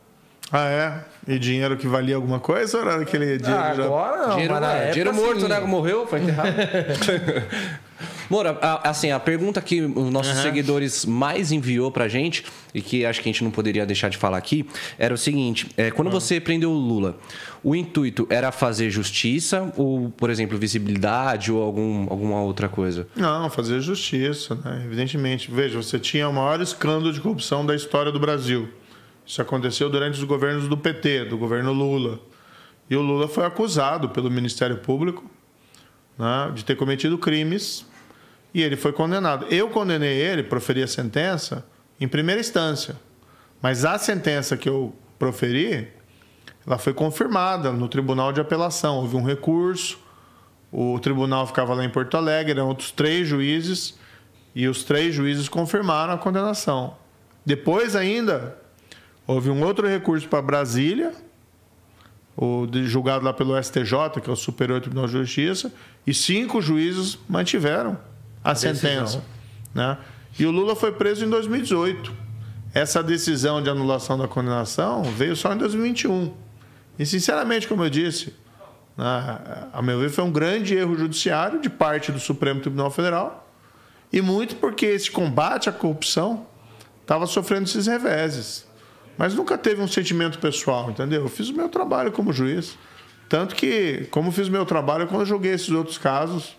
Ah, é? E dinheiro que valia alguma coisa ou era aquele dinheiro Ah, já... agora não, dinheiro, mas na é, época, dinheiro morto, sim. né? Morreu, foi enterrado. Moura, a- assim, a pergunta que os nossos seguidores mais enviou pra gente, e que acho que a gente não poderia deixar de falar aqui, era o seguinte: é, quando você prendeu o Lula, o intuito era fazer justiça ou, por exemplo, visibilidade ou algum, alguma outra coisa? Não, fazer justiça, né? Evidentemente. Veja, você tinha o maior escândalo de corrupção da história do Brasil. Isso aconteceu durante os governos do PT, do governo Lula. E o Lula foi acusado pelo Ministério Público né, de ter cometido crimes e ele foi condenado. Eu condenei ele, proferi a sentença, em primeira instância. Mas a sentença que eu proferi, ela foi confirmada no Tribunal de Apelação. Houve um recurso, o tribunal ficava lá em Porto Alegre, eram outros três juízes, e os três juízes confirmaram a condenação. Depois ainda, houve um outro recurso para Brasília, o julgado lá pelo STJ, que é o Superior Tribunal de Justiça, e cinco juízes mantiveram a, decisão. sentença. Né? E o Lula foi preso em 2018. Essa decisão de anulação da condenação veio só em 2021. E, sinceramente, como eu disse, né, a meu ver, foi um grande erro judiciário de parte do Supremo Tribunal Federal, e muito porque esse combate à corrupção estava sofrendo esses reveses. Mas nunca teve um sentimento pessoal, entendeu? Eu fiz o meu trabalho como juiz. Tanto que, como fiz o meu trabalho quando eu joguei esses outros casos,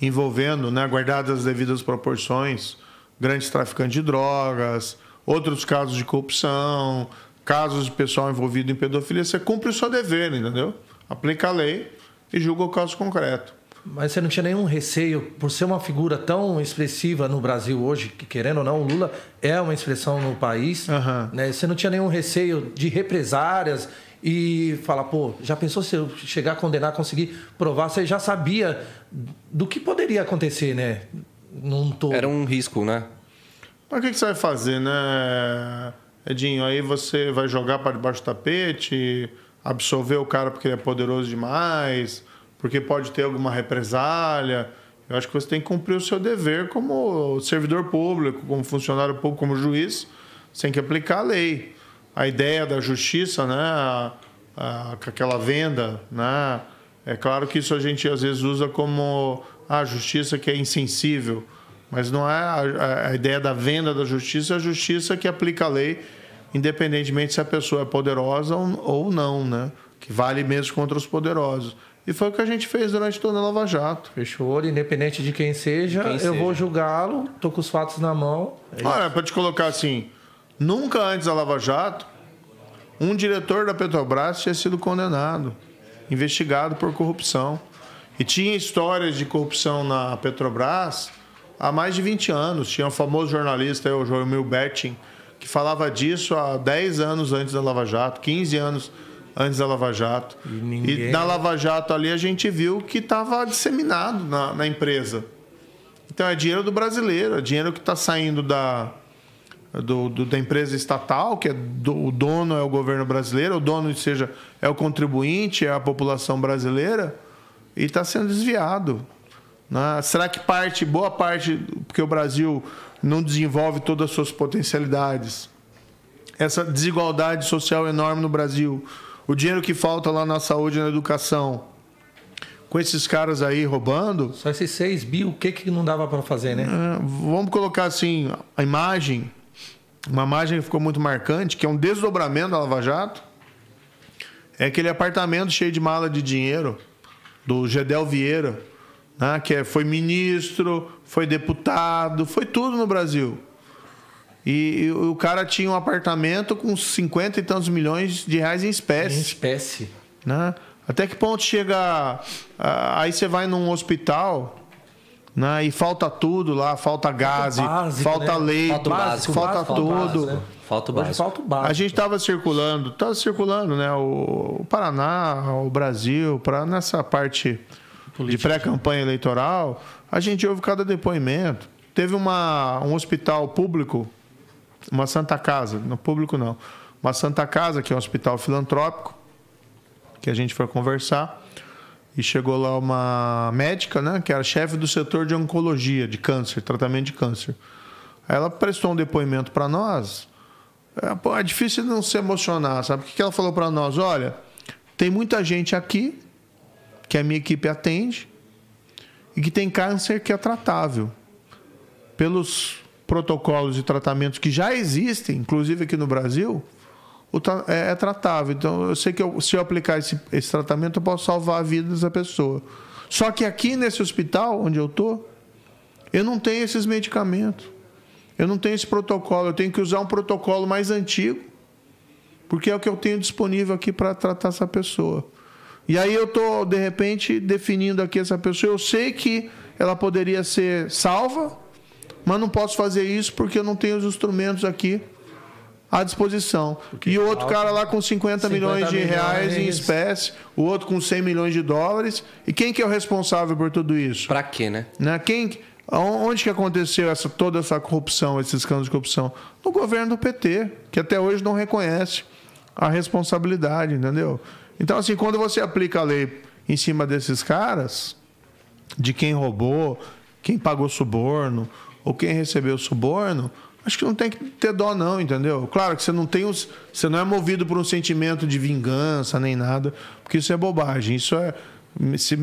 envolvendo, né, guardadas as devidas proporções, grandes traficantes de drogas, outros casos de corrupção, casos de pessoal envolvido em pedofilia, você cumpre o seu dever, entendeu? Aplica a lei e julga o caso concreto. Mas você não tinha nenhum receio, por ser uma figura tão expressiva no Brasil hoje, que querendo ou não, o Lula é uma expressão no país, Aham. né? Você não tinha nenhum receio de represárias e falar, pô, já pensou se eu chegar a condenar, conseguir provar? Você já sabia do que poderia acontecer, né? Num todo. Era um risco, né? Mas o que que você vai fazer, né? Edinho, aí você vai jogar para debaixo do tapete, absolver o cara porque ele é poderoso demais, porque pode ter alguma represália. Eu acho que você tem que cumprir o seu dever como servidor público, como funcionário público, como juiz, você tem que aplicar a lei. A ideia da justiça, né, a, a, aquela venda, né, é claro que isso a gente às vezes usa como a justiça que é insensível, mas não é a, a ideia da venda da justiça, é a justiça que aplica a lei, independentemente se a pessoa é poderosa ou, ou não, né, que vale mesmo contra os poderosos. E foi o que a gente fez durante toda a Lava Jato. Fechou, independente de quem seja, quem eu seja. vou julgá-lo, tô com os fatos na mão. É Olha, para te colocar assim, nunca antes da Lava Jato, um diretor da Petrobras tinha sido condenado, investigado por corrupção. E tinha histórias de corrupção na Petrobras há mais de 20 anos. Tinha um famoso jornalista, o Joel Betting, que falava disso há 10 anos antes da Lava Jato, 15 anos antes da Lava Jato. E, ninguém- na Lava Jato ali a gente viu que estava disseminado na, na empresa. Então é dinheiro do brasileiro, é dinheiro que está saindo da, do, do- da empresa estatal, que é do- o dono é o governo brasileiro, o dono seja é o contribuinte, é a população brasileira, e está sendo desviado. né? Será que parte, boa parte, porque o Brasil não desenvolve todas as suas potencialidades? Essa desigualdade social enorme no Brasil, o dinheiro que falta lá na saúde e na educação, com esses caras aí roubando, Só esses 6 bi, o que que não dava para fazer, né? é, vamos colocar assim, a imagem, uma imagem que ficou muito marcante, que é um desdobramento da Lava Jato, é aquele apartamento cheio de mala de dinheiro do Gedel Vieira, né, que é- foi ministro, foi deputado, foi tudo no Brasil. E, e o cara tinha um apartamento com 50 e tantos milhões de reais em Em espécie espécie. né? Até que ponto chega. aí você vai num hospital né? e falta tudo lá, falta gás, falta né? leite, Falta o básico, falta básico, tudo. básico, né? Falta o básico. falta o básico. A gente estava circulando, estava circulando, né? O, o Paraná, o Brasil, para nessa parte de pré-campanha eleitoral, a gente ouve cada depoimento. Teve uma, um hospital público, uma Santa Casa, não público não, uma Santa Casa, que é um hospital filantrópico, que a gente foi conversar. E chegou lá uma médica, né, que era chefe do setor de oncologia, de câncer, tratamento de câncer. Ela prestou um depoimento para nós. É, pô, é difícil não se emocionar, sabe? O que ela falou para nós? Olha, tem muita gente aqui que a minha equipe atende e que tem câncer que é tratável. Pelos protocolos de tratamentos que já existem, inclusive aqui no Brasil, é, é tratável. Então, eu sei que eu- se eu aplicar esse, esse tratamento, eu posso salvar a vida dessa pessoa. Só que aqui nesse hospital onde eu estou, eu não tenho esses medicamentos. Eu não tenho esse protocolo. Eu tenho que usar um protocolo mais antigo, porque é o que eu tenho disponível aqui para tratar essa pessoa. E aí eu estou, de repente, definindo aqui essa pessoa. Eu sei que ela poderia ser salva, mas não posso fazer isso porque eu não tenho os instrumentos aqui à disposição. e o outro cara lá com 50, 50 milhões de reais em espécie, o outro com 100 milhões de dólares. E quem que é o responsável por tudo isso? Pra quê, né? Né? Quem, onde que aconteceu essa, toda essa corrupção, esses escândalos de corrupção? No governo do PT, que até hoje não reconhece a responsabilidade, entendeu? Então, assim, quando você aplica a lei em cima desses caras, de quem roubou, quem pagou suborno, ou quem recebeu suborno, acho que não tem que ter dó, não, entendeu? Claro que você não tem os, você não é movido por um sentimento de vingança nem nada, porque isso é bobagem. Isso é se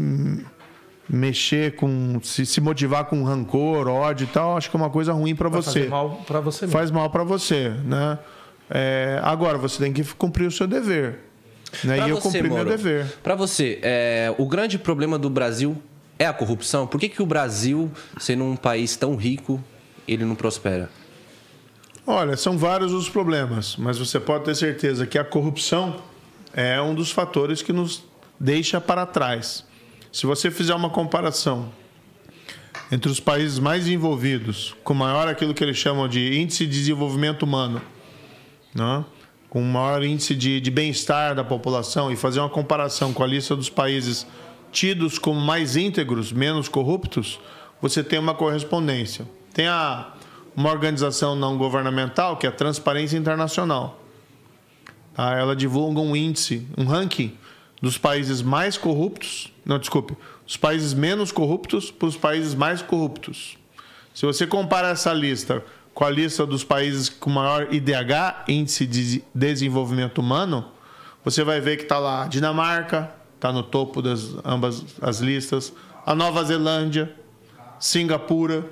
mexer com. se, se motivar com rancor, ódio e tal, acho que é uma coisa ruim para você. fazer mal para você mesmo. Faz mal para você, né? É, agora, você tem que cumprir o seu dever. Né? Pra e eu você, cumpri meu Moro, dever. Pra você, é, o grande problema do Brasil é a corrupção? Por que, que o Brasil, sendo um país tão rico, ele não prospera? Olha, são vários os problemas, mas você pode ter certeza que a corrupção é um dos fatores que nos deixa para trás. Se você fizer uma comparação entre os países mais envolvidos, com maior aquilo que eles chamam de índice de desenvolvimento humano, né? com maior índice de, de bem-estar da população, e fazer uma comparação com a lista dos países tidos como mais íntegros, menos corruptos, você tem uma correspondência. Tem a, uma organização não governamental, que é a Transparência Internacional. Tá? Ela divulga um índice, um ranking dos países mais corruptos, não, desculpe, os países menos corruptos para os países mais corruptos. Se você compara essa lista com a lista dos países com maior IDH, Índice de Desenvolvimento Humano, você vai ver que está lá Dinamarca, está no topo das ambas as listas, a Nova Zelândia, Singapura.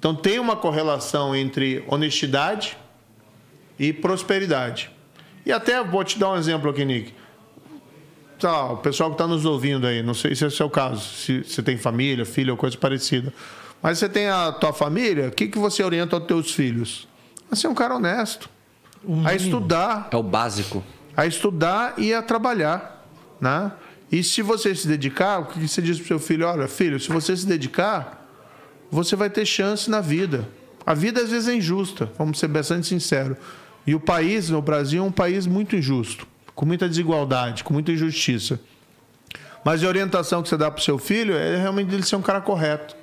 Então tem uma correlação entre honestidade e prosperidade. E até vou te dar um exemplo aqui, Nick. Tá, o pessoal que está nos ouvindo aí, não sei se é o caso, se você tem família, filho ou coisa parecida. Mas você tem a tua família, o que, que você orienta aos teus filhos? A ser um cara honesto. Um a estudar. É o básico. A estudar e a trabalhar. Né? E se você se dedicar, o que você diz para o seu filho? Olha, filho, se você se dedicar, você vai ter chance na vida. A vida às vezes é injusta, vamos ser bastante sinceros. E o país, o Brasil, é um país muito injusto, com muita desigualdade, com muita injustiça. Mas a orientação que você dá para o seu filho é realmente ele ser um cara correto.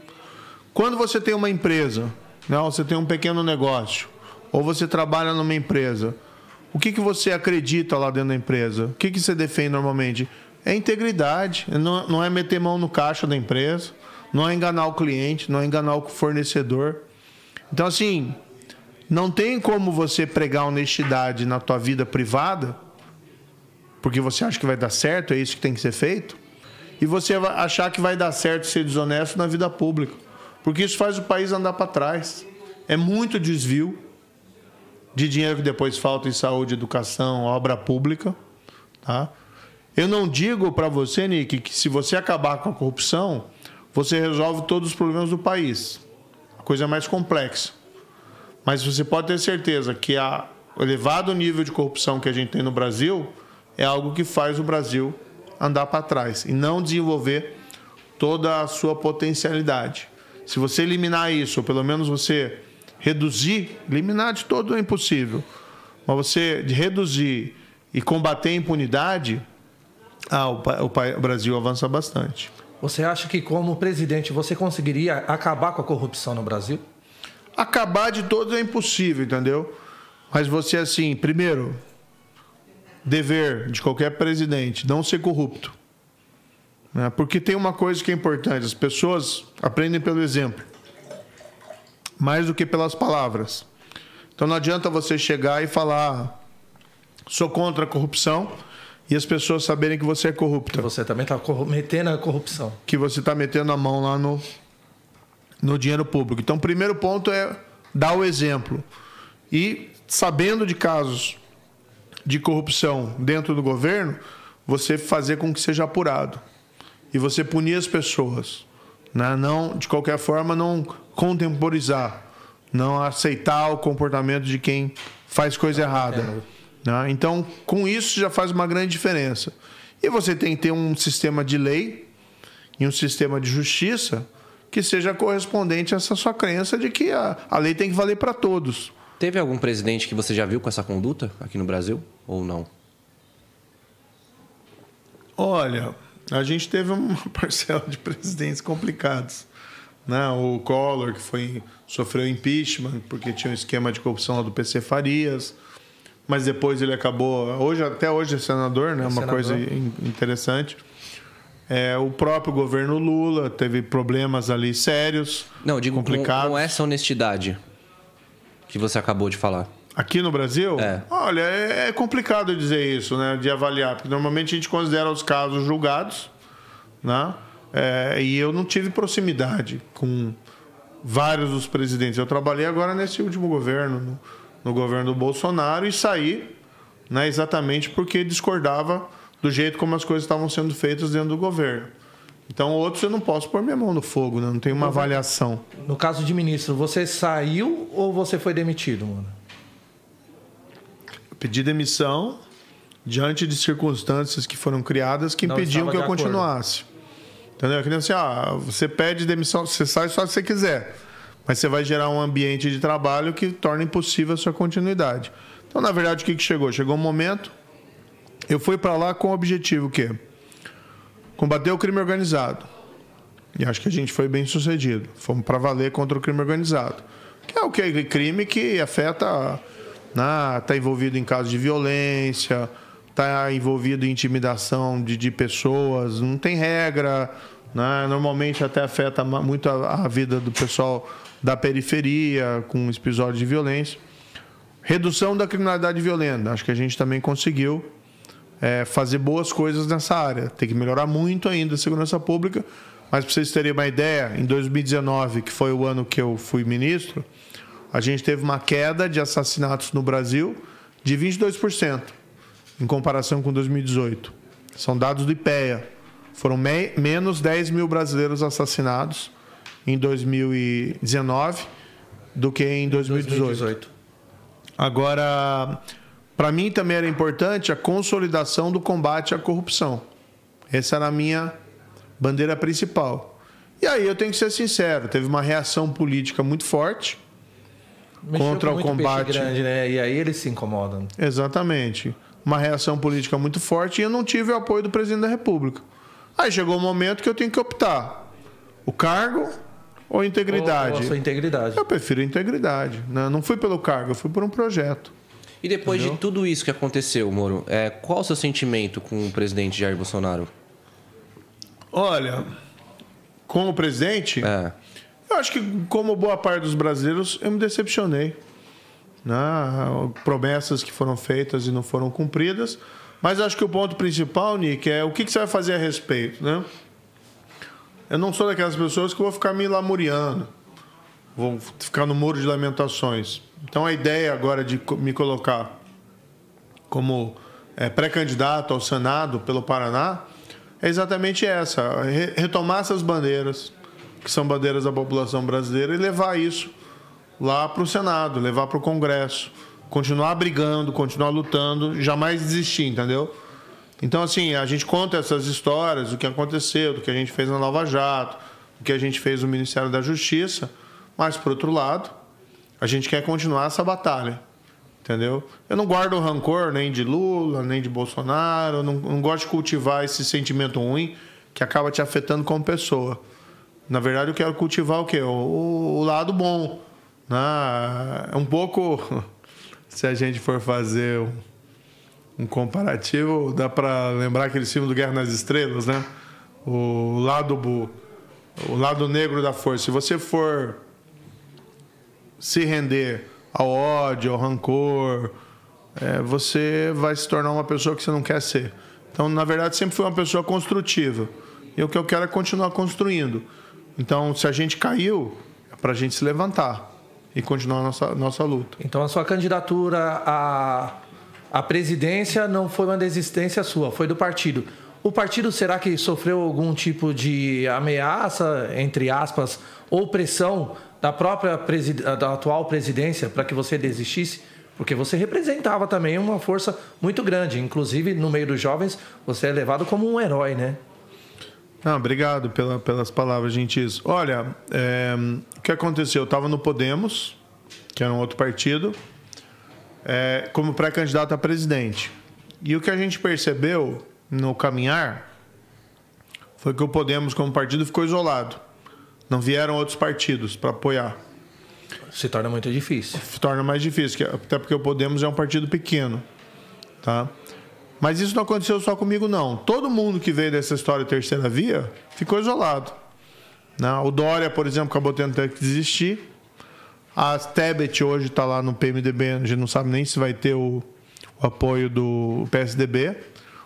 Quando você tem uma empresa, não, né, você tem um pequeno negócio, ou você trabalha numa empresa, o que, que você acredita lá dentro da empresa? O que, que você defende normalmente? É integridade, não, não é meter mão no caixa da empresa, não é enganar o cliente, não é enganar o fornecedor. Então, assim, não tem como você pregar honestidade na tua vida privada, porque você acha que vai dar certo, é isso que tem que ser feito, e você achar que vai dar certo ser desonesto na vida pública. Porque isso faz o país andar para trás. É muito desvio de dinheiro que depois falta em saúde, educação, obra pública. Tá? Eu não digo para você, Nick, que se você acabar com a corrupção, você resolve todos os problemas do país. A coisa é mais complexa. Mas você pode ter certeza que a, o elevado nível de corrupção que a gente tem no Brasil é algo que faz o Brasil andar para trás e não desenvolver toda a sua potencialidade. Se você eliminar isso, ou pelo menos você reduzir, eliminar de todo é impossível, mas você reduzir e combater a impunidade, ah, o, o, o Brasil avança bastante. Você acha que, como presidente, você conseguiria acabar com a corrupção no Brasil? Acabar de todo é impossível, entendeu? Mas você, assim, primeiro, dever de qualquer presidente, não ser corrupto. Né? Porque tem uma coisa que é importante: as pessoas aprendem pelo exemplo, mais do que pelas palavras. Então não adianta você chegar e falar, sou contra a corrupção, e as pessoas saberem que você é corrupta. Você também está metendo a corrupção. Que você está metendo a mão lá no, no dinheiro público. Então, o primeiro ponto é dar o exemplo. E, sabendo de casos de corrupção dentro do governo, você fazer com que seja apurado e você punir as pessoas. Né? Não, de qualquer forma, não contemporizar, não aceitar o comportamento de quem faz coisa errada. Né? Então, com isso já faz uma grande diferença. E você tem que ter um sistema de lei e um sistema de justiça que seja correspondente a essa sua crença de que a, a lei tem que valer para todos. Teve algum presidente que você já viu com essa conduta aqui no Brasil ou não? Olha, a gente teve uma parcela de presidentes complicados. Né? O Collor, que foi, sofreu impeachment porque tinha um esquema de corrupção lá do PC Farias, mas depois ele acabou. Hoje, até hoje é senador, né? É uma senador. coisa interessante. É, o próprio governo Lula teve problemas ali sérios. Não, digo complicados. Com, com essa honestidade que você acabou de falar. Aqui no Brasil? É. Olha, é, é complicado dizer isso, né? De avaliar, porque normalmente a gente considera os casos julgados, né? É, e eu não tive proximidade com vários dos presidentes. Eu trabalhei agora nesse último governo, no, no governo do Bolsonaro, e saí né, exatamente porque discordava do jeito como as coisas estavam sendo feitas dentro do governo. Então, outros eu não posso pôr minha mão no fogo, né? não tem uma avaliação. No caso de ministro, você saiu ou você foi demitido, mano? pedi demissão diante de circunstâncias que foram criadas que impediam que eu continuasse. Entendeu? Que nem assim, ah, você pede demissão, você sai só se você quiser. Mas você vai gerar um ambiente de trabalho que torna impossível a sua continuidade. Então, na verdade, o que, que chegou? Chegou um momento, eu fui para lá com o objetivo o quê? Combater o crime organizado. E acho que a gente foi bem sucedido. Fomos para valer contra o crime organizado. Que é o que? Crime que afeta. Está né, envolvido em casos de violência, está envolvido em intimidação de, de pessoas, não tem regra. Né? Normalmente até afeta muito a, a vida do pessoal da periferia, com episódios de violência. Redução da criminalidade violenta. Acho que a gente também conseguiu é, fazer boas coisas nessa área. Tem que melhorar muito ainda a segurança pública. Mas para vocês terem uma ideia, em 2019, que foi o ano que eu fui ministro, a gente teve uma queda de assassinatos no Brasil de 22%, em comparação com 2018. São dados do IPEA. Foram me menos 10 mil brasileiros assassinados em 2019 do que em 2018. 2018. Agora, para mim também era importante a consolidação do combate à corrupção. Essa era a minha bandeira principal. E aí eu tenho que ser sincero, teve uma reação política muito forte Mexeu contra o combate. grande, né? E aí eles se incomodam. Exatamente. Uma reação política muito forte e eu não tive o apoio do presidente da República. Aí chegou o momento que eu tenho que optar: o cargo ou integridade? Ou, ou sua integridade. Eu prefiro integridade. Né? Não fui pelo cargo, eu fui por um projeto. E depois Entendeu? de tudo isso que aconteceu, Moro, é, qual o seu sentimento com o presidente Jair Bolsonaro? Olha, com o presidente, é. eu acho que, como boa parte dos brasileiros, eu me decepcionei. Né? Promessas que foram feitas e não foram cumpridas. Mas acho que o ponto principal, Nick, é o que, que você vai fazer a respeito, né? Eu não sou daquelas pessoas que vou ficar me lamuriando, vou ficar no muro de lamentações. Então a ideia agora de me colocar como é, pré-candidato ao Senado pelo Paraná é exatamente essa: retomar essas bandeiras, que são bandeiras da população brasileira, e levar isso lá para o Senado, levar para o Congresso, continuar brigando, continuar lutando, jamais desistir, entendeu? Então, assim, a gente conta essas histórias, do que aconteceu, do que a gente fez na Nova Jato, do que a gente fez no Ministério da Justiça, mas, por outro lado, a gente quer continuar essa batalha, entendeu? Eu não guardo rancor nem de Lula, nem de Bolsonaro, não, não gosto de cultivar esse sentimento ruim que acaba te afetando como pessoa. Na verdade, eu quero cultivar o quê? O, o lado bom. Né? É um pouco, se a gente for fazer um comparativo, dá para lembrar aquele filme do Guerra nas Estrelas, né? O lado o lado negro da força. Se você for se render ao ódio, ao rancor, é, você vai se tornar uma pessoa que você não quer ser. Então, na verdade, sempre foi uma pessoa construtiva. E o que eu quero é continuar construindo. Então, se a gente caiu, é para a gente se levantar e continuar a nossa, nossa luta. Então, a sua candidatura a a presidência não foi uma desistência sua, foi do partido. O partido será que sofreu algum tipo de ameaça, entre aspas, ou pressão da própria da atual presidência para que você desistisse? Porque você representava também uma força muito grande. Inclusive, no meio dos jovens, você é levado como um herói, né? Ah, obrigado pela, pelas palavras gentis. Olha, é, o que aconteceu? Eu estava no Podemos, que era um outro partido, é, como pré-candidato a presidente. E o que a gente percebeu no caminhar foi que o Podemos, como partido, ficou isolado. Não vieram outros partidos para apoiar. Se torna muito difícil. Se torna mais difícil, até porque o Podemos é um partido pequeno. Tá? Mas isso não aconteceu só comigo, não. Todo mundo que veio dessa história terceira via ficou isolado. Né? O Dória, por exemplo, acabou tendo que desistir. A Tebet hoje está lá no PMDB, a gente não sabe nem se vai ter o, o apoio do PSDB.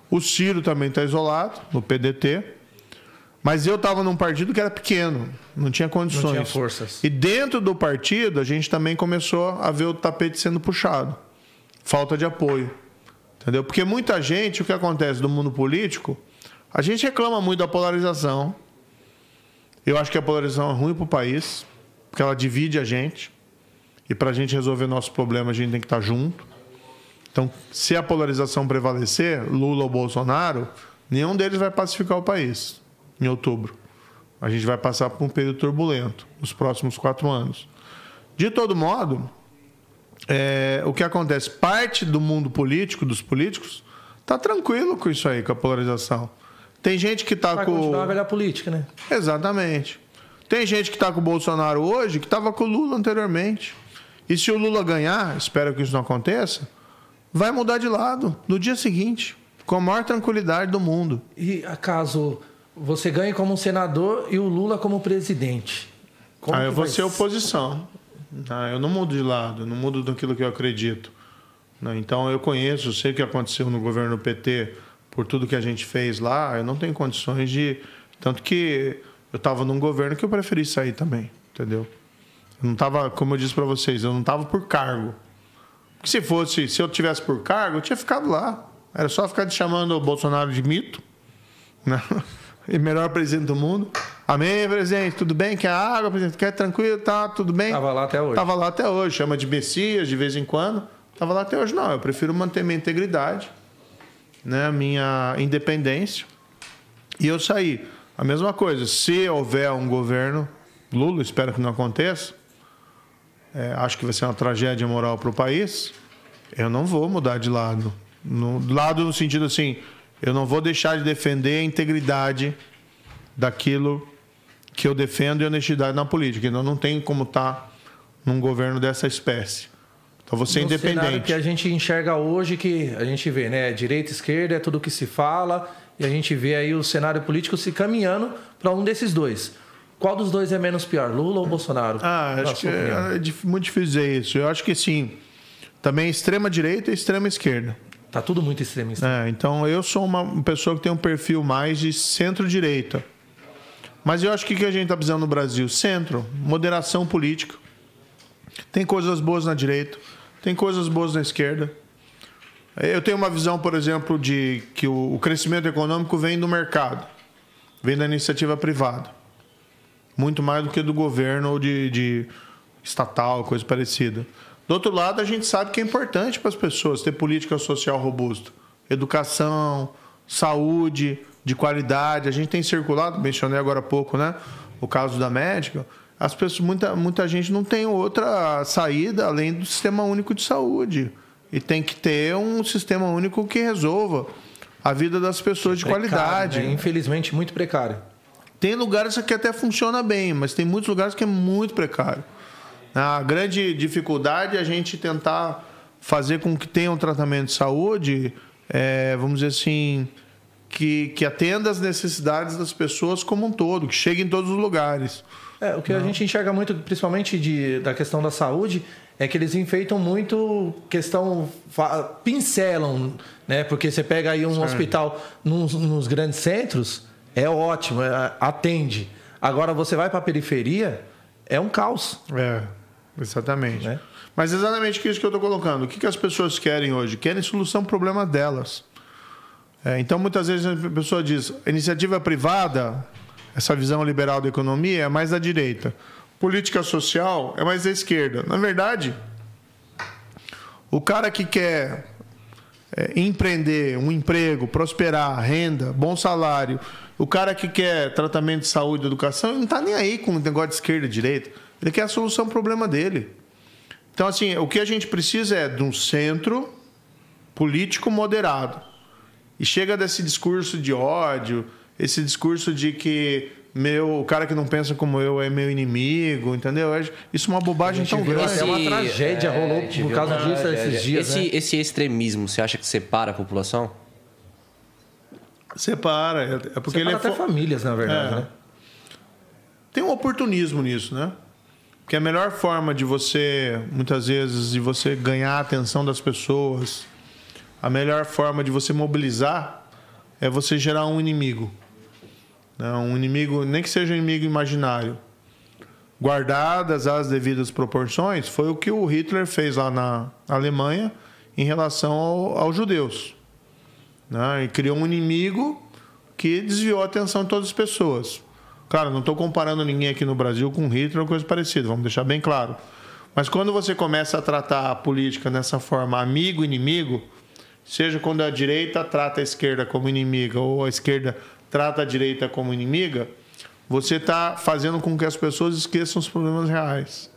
O Ciro também está isolado, no PDT. Mas eu estava num partido que era pequeno, não tinha condições. Não tinha forças. E dentro do partido, a gente também começou a ver o tapete sendo puxado. Falta de apoio. Entendeu? Porque muita gente, o que acontece no mundo político, a gente reclama muito da polarização. Eu acho que a polarização é ruim para o país, porque ela divide a gente. E para a gente resolver nosso problema, a gente tem que estar junto. Então, se a polarização prevalecer, Lula ou Bolsonaro, nenhum deles vai pacificar o país em outubro. A gente vai passar por um período turbulento nos próximos quatro anos. De todo modo, é, o que acontece? Parte do mundo político, dos políticos, está tranquilo com isso aí, com a polarização. Tem gente que está com. Continuar a velha política, né? Exatamente. Tem gente que está com o Bolsonaro hoje que estava com o Lula anteriormente. E se o Lula ganhar, espero que isso não aconteça, vai mudar de lado no dia seguinte, com a maior tranquilidade do mundo. E acaso você ganhe como senador e o Lula como presidente? Como ah, eu vou ser oposição. Ah, eu não mudo de lado, não mudo daquilo que eu acredito. Né? Então eu conheço, sei o que aconteceu no governo PT por tudo que a gente fez lá. Eu não tenho condições de. Tanto que eu estava num governo que eu preferi sair também, entendeu? Eu não estava, como eu disse para vocês, eu não estava por cargo. Porque se fosse, se eu tivesse por cargo, eu tinha ficado lá. Era só ficar chamando o Bolsonaro de mito, né? E melhor presidente do mundo. Amém, presidente? Tudo bem? Quer água, presidente? Quer tranquilo? Tá, tudo bem? Tava lá até hoje. Tava lá até hoje. Chama de Messias de vez em quando. Tava lá até hoje. Não, eu prefiro manter minha integridade, né? minha independência. E eu saí. A mesma coisa, se houver um governo, Lula, espero que não aconteça, é, acho que vai ser uma tragédia moral para o país, eu não vou mudar de lado. No, lado no sentido assim, eu não vou deixar de defender a integridade daquilo que eu defendo e honestidade na política. Então não tem como estar tá num governo dessa espécie. Então você é independente. que a gente enxerga hoje que a gente vê, né, direita, esquerda é tudo que se fala e a gente vê aí o cenário político se caminhando para um desses dois. Qual dos dois é menos pior, Lula ou Bolsonaro? Ah, acho que é, é muito difícil dizer isso. Eu acho que sim. Também extrema direita e extrema esquerda. Tá tudo muito extremo. É, então eu sou uma pessoa que tem um perfil mais de centro-direita. Mas eu acho que o que a gente está precisando no Brasil? Centro, moderação política. Tem coisas boas na direita, tem coisas boas na esquerda. Eu tenho uma visão, por exemplo, de que o crescimento econômico vem do mercado, vem da iniciativa privada muito mais do que do governo ou de, de estatal, coisa parecida. Do outro lado, a gente sabe que é importante para as pessoas ter política social robusta, educação, saúde de qualidade. A gente tem circulado, mencionei agora há pouco, né? O caso da médica. As pessoas, muita, muita gente não tem outra saída além do sistema único de saúde. E tem que ter um sistema único que resolva a vida das pessoas de precário, qualidade. Né? Infelizmente, muito precário. Tem lugares que até funciona bem, mas tem muitos lugares que é muito precário. A grande dificuldade é a gente tentar fazer com que tenha um tratamento de saúde, é, vamos dizer assim, que, que atenda às necessidades das pessoas como um todo, que chegue em todos os lugares. É, o que Não. a gente enxerga muito, principalmente de, da questão da saúde, é que eles enfeitam muito questão, pincelam, né? Porque você pega aí um hospital nos, nos grandes centros, é ótimo, é, atende. Agora você vai para a periferia, é um caos. É, exatamente. Né? Mas exatamente isso que eu estou colocando. O que, que as pessoas querem hoje? Querem solução para o problema delas. É, então, muitas vezes a pessoa diz: iniciativa privada, essa visão liberal da economia, é mais da direita. Política social é mais da esquerda. Na verdade, o cara que quer é, empreender, um emprego, prosperar, renda, bom salário, o cara que quer tratamento de saúde educação, ele não está nem aí com o negócio de esquerda e direita. Ele quer a solução para o problema dele. Então, assim, o que a gente precisa é de um centro político moderado. E chega desse discurso de ódio, esse discurso de que meu, o cara que não pensa como eu é meu inimigo, entendeu? Isso é uma bobagem tão grande. É uma tragédia, é, rolou por causa disso esses dias. Esse, né? esse extremismo, você acha que separa a população? Separa. É, é porque Separa ele é até famílias, na verdade, é. né? Tem um oportunismo nisso, né? Porque a melhor forma de você, muitas vezes, de você ganhar a atenção das pessoas, a melhor forma de você mobilizar é você gerar um inimigo. Né? Um inimigo, nem que seja um inimigo imaginário. Guardadas as devidas proporções, foi o que o Hitler fez lá na Alemanha em relação ao, aos judeus. Né? E criou um inimigo que desviou a atenção de todas as pessoas. Claro, não estou comparando ninguém aqui no Brasil com Hitler ou coisa parecida, vamos deixar bem claro. Mas quando você começa a tratar a política dessa forma, amigo-inimigo, seja quando a direita trata a esquerda como inimiga ou a esquerda trata a direita como inimiga, você está fazendo com que as pessoas esqueçam os problemas reais.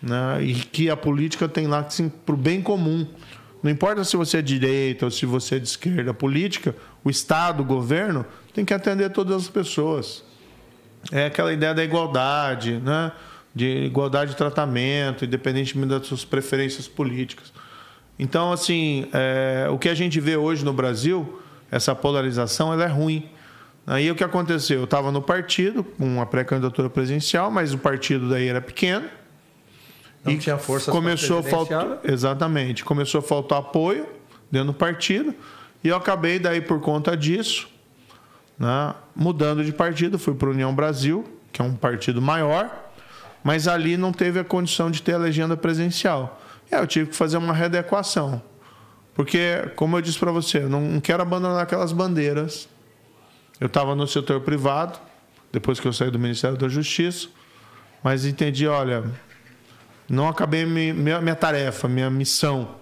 Né? E que a política tem lá para o bem comum. Não importa se você é direita ou se você é de esquerda, a política, o Estado, o governo, tem que atender todas as pessoas. é aquela ideia da igualdade, né? de igualdade de tratamento, independentemente das suas preferências políticas. Então, assim, é, o que a gente vê hoje no Brasil, essa polarização, ela é ruim. Aí o que aconteceu? Eu estava no partido, com uma pré-candidatura presidencial, mas o partido daí era pequeno. Não e tinha força começou a faltar Exatamente. Começou a faltar apoio dentro do partido. E eu acabei, daí, por conta disso, né, mudando de partido. Fui para União Brasil, que é um partido maior, mas ali não teve a condição de ter a legenda presidencial. E aí eu tive que fazer uma readequação. Porque, como eu disse para você, eu não quero abandonar aquelas bandeiras eu estava no setor privado, depois que eu saí do Ministério da Justiça, mas entendi, olha, não acabei minha, minha tarefa, minha missão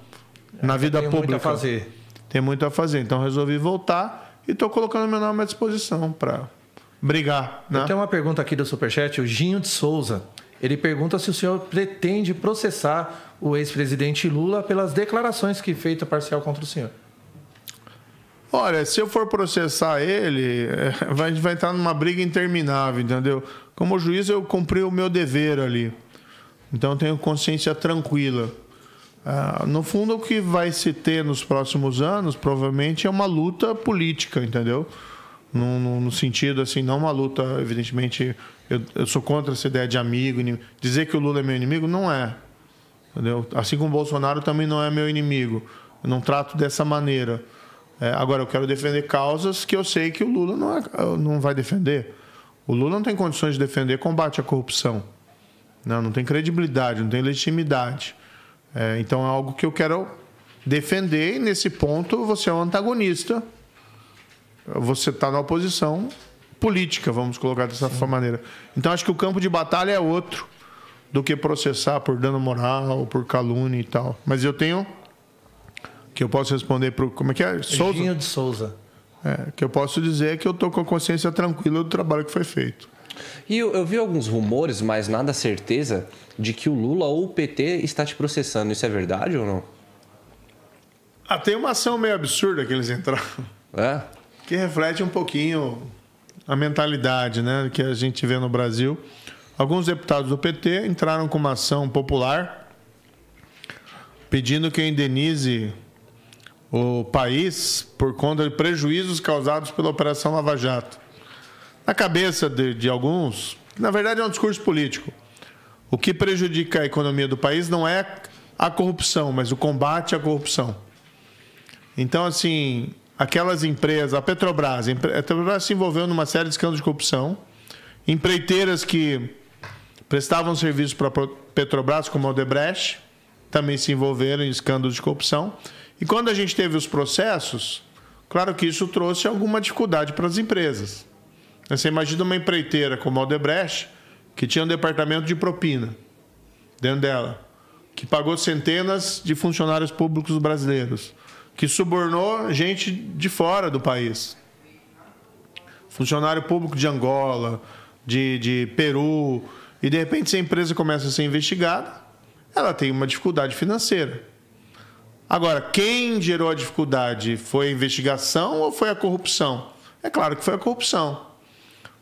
na vida pública. Tem muito a fazer. Tem muito a fazer. Então resolvi voltar e estou colocando meu nome à disposição para brigar. Né? Eu tenho uma pergunta aqui do Superchat, o Ginho de Souza. Ele pergunta se o senhor pretende processar o ex-presidente Lula pelas declarações que feita parcial contra o senhor. Olha, se eu for processar ele, vai, vai numa briga interminável, entendeu? Como juiz, eu cumpri o meu dever ali. Então, eu tenho consciência tranquila. Ah, no fundo, o que vai se ter nos próximos anos, provavelmente, é uma luta política, entendeu? No, no, no sentido, assim, não uma luta, evidentemente, eu, eu, sou contra essa ideia de amigo. Dizer que o Lula é meu inimigo não é. Entendeu? Assim como o Bolsonaro também não é meu inimigo. Eu não trato dessa maneira. É, agora, eu quero defender causas que eu sei que o Lula não, é, não vai defender. O Lula não tem condições de defender combate à corrupção. Não, não tem credibilidade, não tem legitimidade. É, então é algo que eu quero defender e nesse ponto você é um antagonista. Você está na oposição política, vamos colocar dessa Sim. maneira. Então acho que o campo de batalha é outro do que processar por dano moral, por calúnia e tal. Mas eu tenho que eu posso responder para como é que é? Souza? De Souza. É, que eu posso dizer que eu estou com a consciência tranquila do trabalho que foi feito. E eu, eu, vi alguns rumores mas nada certeza de que o Lula ou o PT está te processando. Isso é verdade ou não? Ah, tem uma ação meio absurda que eles entraram. É? Que reflete um pouquinho a mentalidade né que a gente vê no Brasil. Alguns deputados do PT entraram com uma ação popular pedindo que eu indenize o país por conta de prejuízos causados pela Operação Lava Jato. Na cabeça de, de alguns, na verdade é um discurso político. O que prejudica a economia do país não é a corrupção, mas o combate à corrupção. Então, assim, aquelas empresas, a Petrobras, a Petrobras se envolveu numa série de escândalos de corrupção, empreiteiras que prestavam serviço para a Petrobras, como a Odebrecht, também se envolveram em escândalos de corrupção. E quando a gente teve os processos, claro que isso trouxe alguma dificuldade para as empresas. Você imagina uma empreiteira como a Odebrecht, que tinha um departamento de propina dentro dela, que pagou centenas de funcionários públicos brasileiros, que subornou gente de fora do país. Funcionário público de Angola, de, de Peru, e de repente, se a empresa começa a ser investigada, ela tem uma dificuldade financeira. Agora, quem gerou a dificuldade foi a investigação ou foi a corrupção? É claro que foi a corrupção.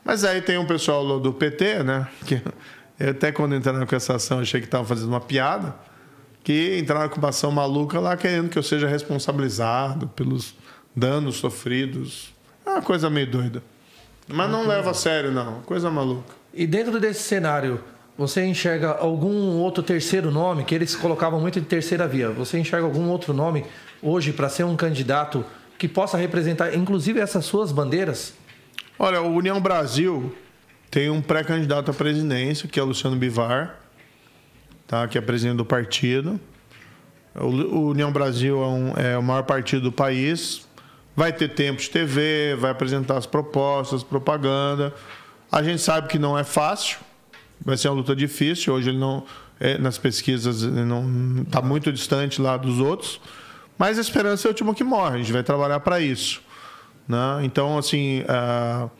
Mas aí tem um pessoal do PT, né? Que eu até quando entraram com essa ação achei que estavam fazendo uma piada, que entraram com uma ação maluca lá querendo que eu seja responsabilizado pelos danos sofridos. É uma coisa meio doida. Mas não leva a sério, não. Coisa maluca. E dentro desse cenário, você enxerga algum outro terceiro nome, que eles colocavam muito de terceira via, você enxerga algum outro nome hoje para ser um candidato que possa representar, inclusive, essas suas bandeiras? Olha, o União Brasil tem um pré-candidato à presidência, que é o Luciano Bivar, tá? que é presidente do partido. O União Brasil é, um, é o maior partido do país. Vai ter tempo de TV, vai apresentar as propostas, propaganda. A gente sabe que não é fácil, vai ser uma luta difícil. Hoje ele não, é, nas pesquisas, ele não está muito distante lá dos outros. Mas a esperança é o último que morre. A gente vai trabalhar para isso. Né? Então, assim, uh,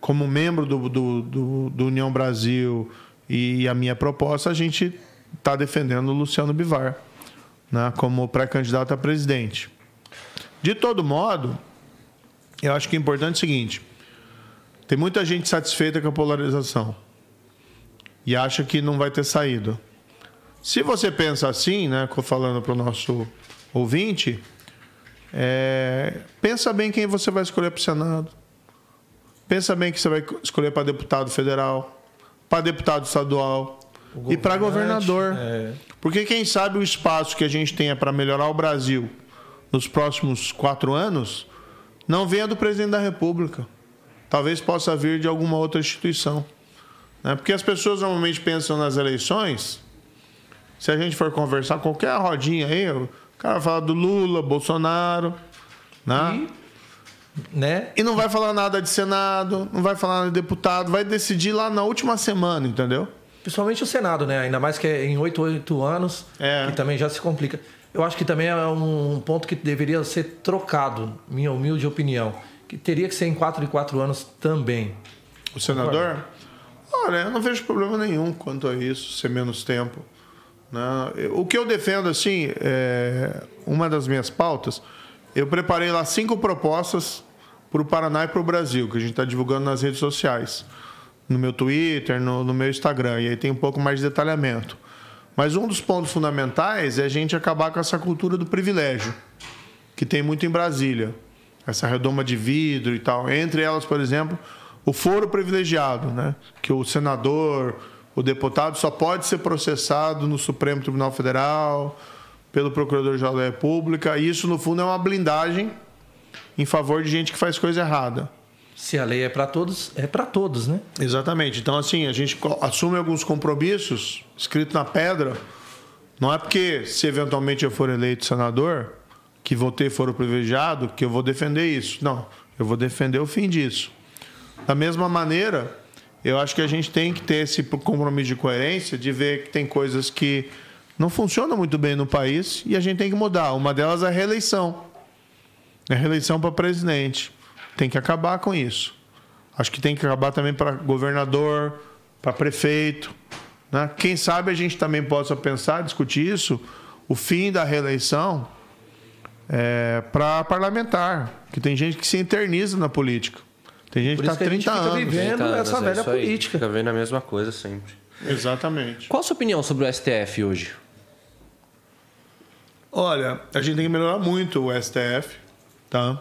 como membro do, do, do, do, União Brasil e a minha proposta, a gente está defendendo o Luciano Bivar né? como pré-candidato a presidente. De todo modo, eu acho que é importante o seguinte: Tem muita gente satisfeita com a polarização e acha que não vai ter saída. Se você pensa assim, né, falando para o nosso ouvinte, é, pensa bem quem você vai escolher para o Senado. Pensa bem que você vai escolher para deputado federal, para deputado estadual e para governador. É. Porque quem sabe o espaço que a gente tenha para melhorar o Brasil nos próximos quatro anos não venha do presidente da República. Talvez possa vir de alguma outra instituição. Né? Porque as pessoas normalmente pensam nas eleições. Se a gente for conversar, qualquer rodinha aí, o cara fala do Lula, Bolsonaro. Né? E, né? e não vai falar nada de Senado, não vai falar nada de deputado, vai decidir lá na última semana, entendeu? Principalmente o Senado, né? Ainda mais que é em oito, oito anos, é. que também já se complica. Eu acho que também é um ponto que deveria ser trocado, minha humilde opinião. Que teria que ser em quatro e quatro anos também. O senador? Olha, eu não vejo problema nenhum quanto a isso, ser menos tempo. Né? O que eu defendo, assim, é uma das minhas pautas, eu preparei lá cinco propostas para o Paraná e para o Brasil, que a gente está divulgando nas redes sociais no meu Twitter, no, no meu Instagram, e aí tem um pouco mais de detalhamento. Mas um dos pontos fundamentais é a gente acabar com essa cultura do privilégio, que tem muito em Brasília. Essa redoma de vidro e tal. Entre elas, por exemplo, o foro privilegiado, né? que o senador, o deputado só pode ser processado no Supremo Tribunal Federal, pelo Procurador-Geral da República. Isso, no fundo, é uma blindagem em favor de gente que faz coisa errada. Se a lei é para todos, é para todos, né? Exatamente. Então, assim, a gente assume alguns compromissos escritos na pedra. Não é porque, se eventualmente eu for eleito senador, que vou ter foro privilegiado, que eu vou defender isso. Não, eu vou defender o fim disso. Da mesma maneira, eu acho que a gente tem que ter esse compromisso de coerência, de ver que tem coisas que não funcionam muito bem no país e a gente tem que mudar. Uma delas é a reeleição. É a reeleição para presidente. Tem que acabar com isso. Acho que tem que acabar também para governador, para prefeito. Né? Quem sabe a gente também possa pensar, discutir isso, o fim da reeleição é, para parlamentar. Que tem gente que se eterniza na política. Tem gente que está 30 anos. vivendo essa velha é política. Fica vendo a mesma coisa sempre. Exatamente. Qual a sua opinião sobre o STF hoje? Olha, a gente tem que melhorar muito o STF, tá?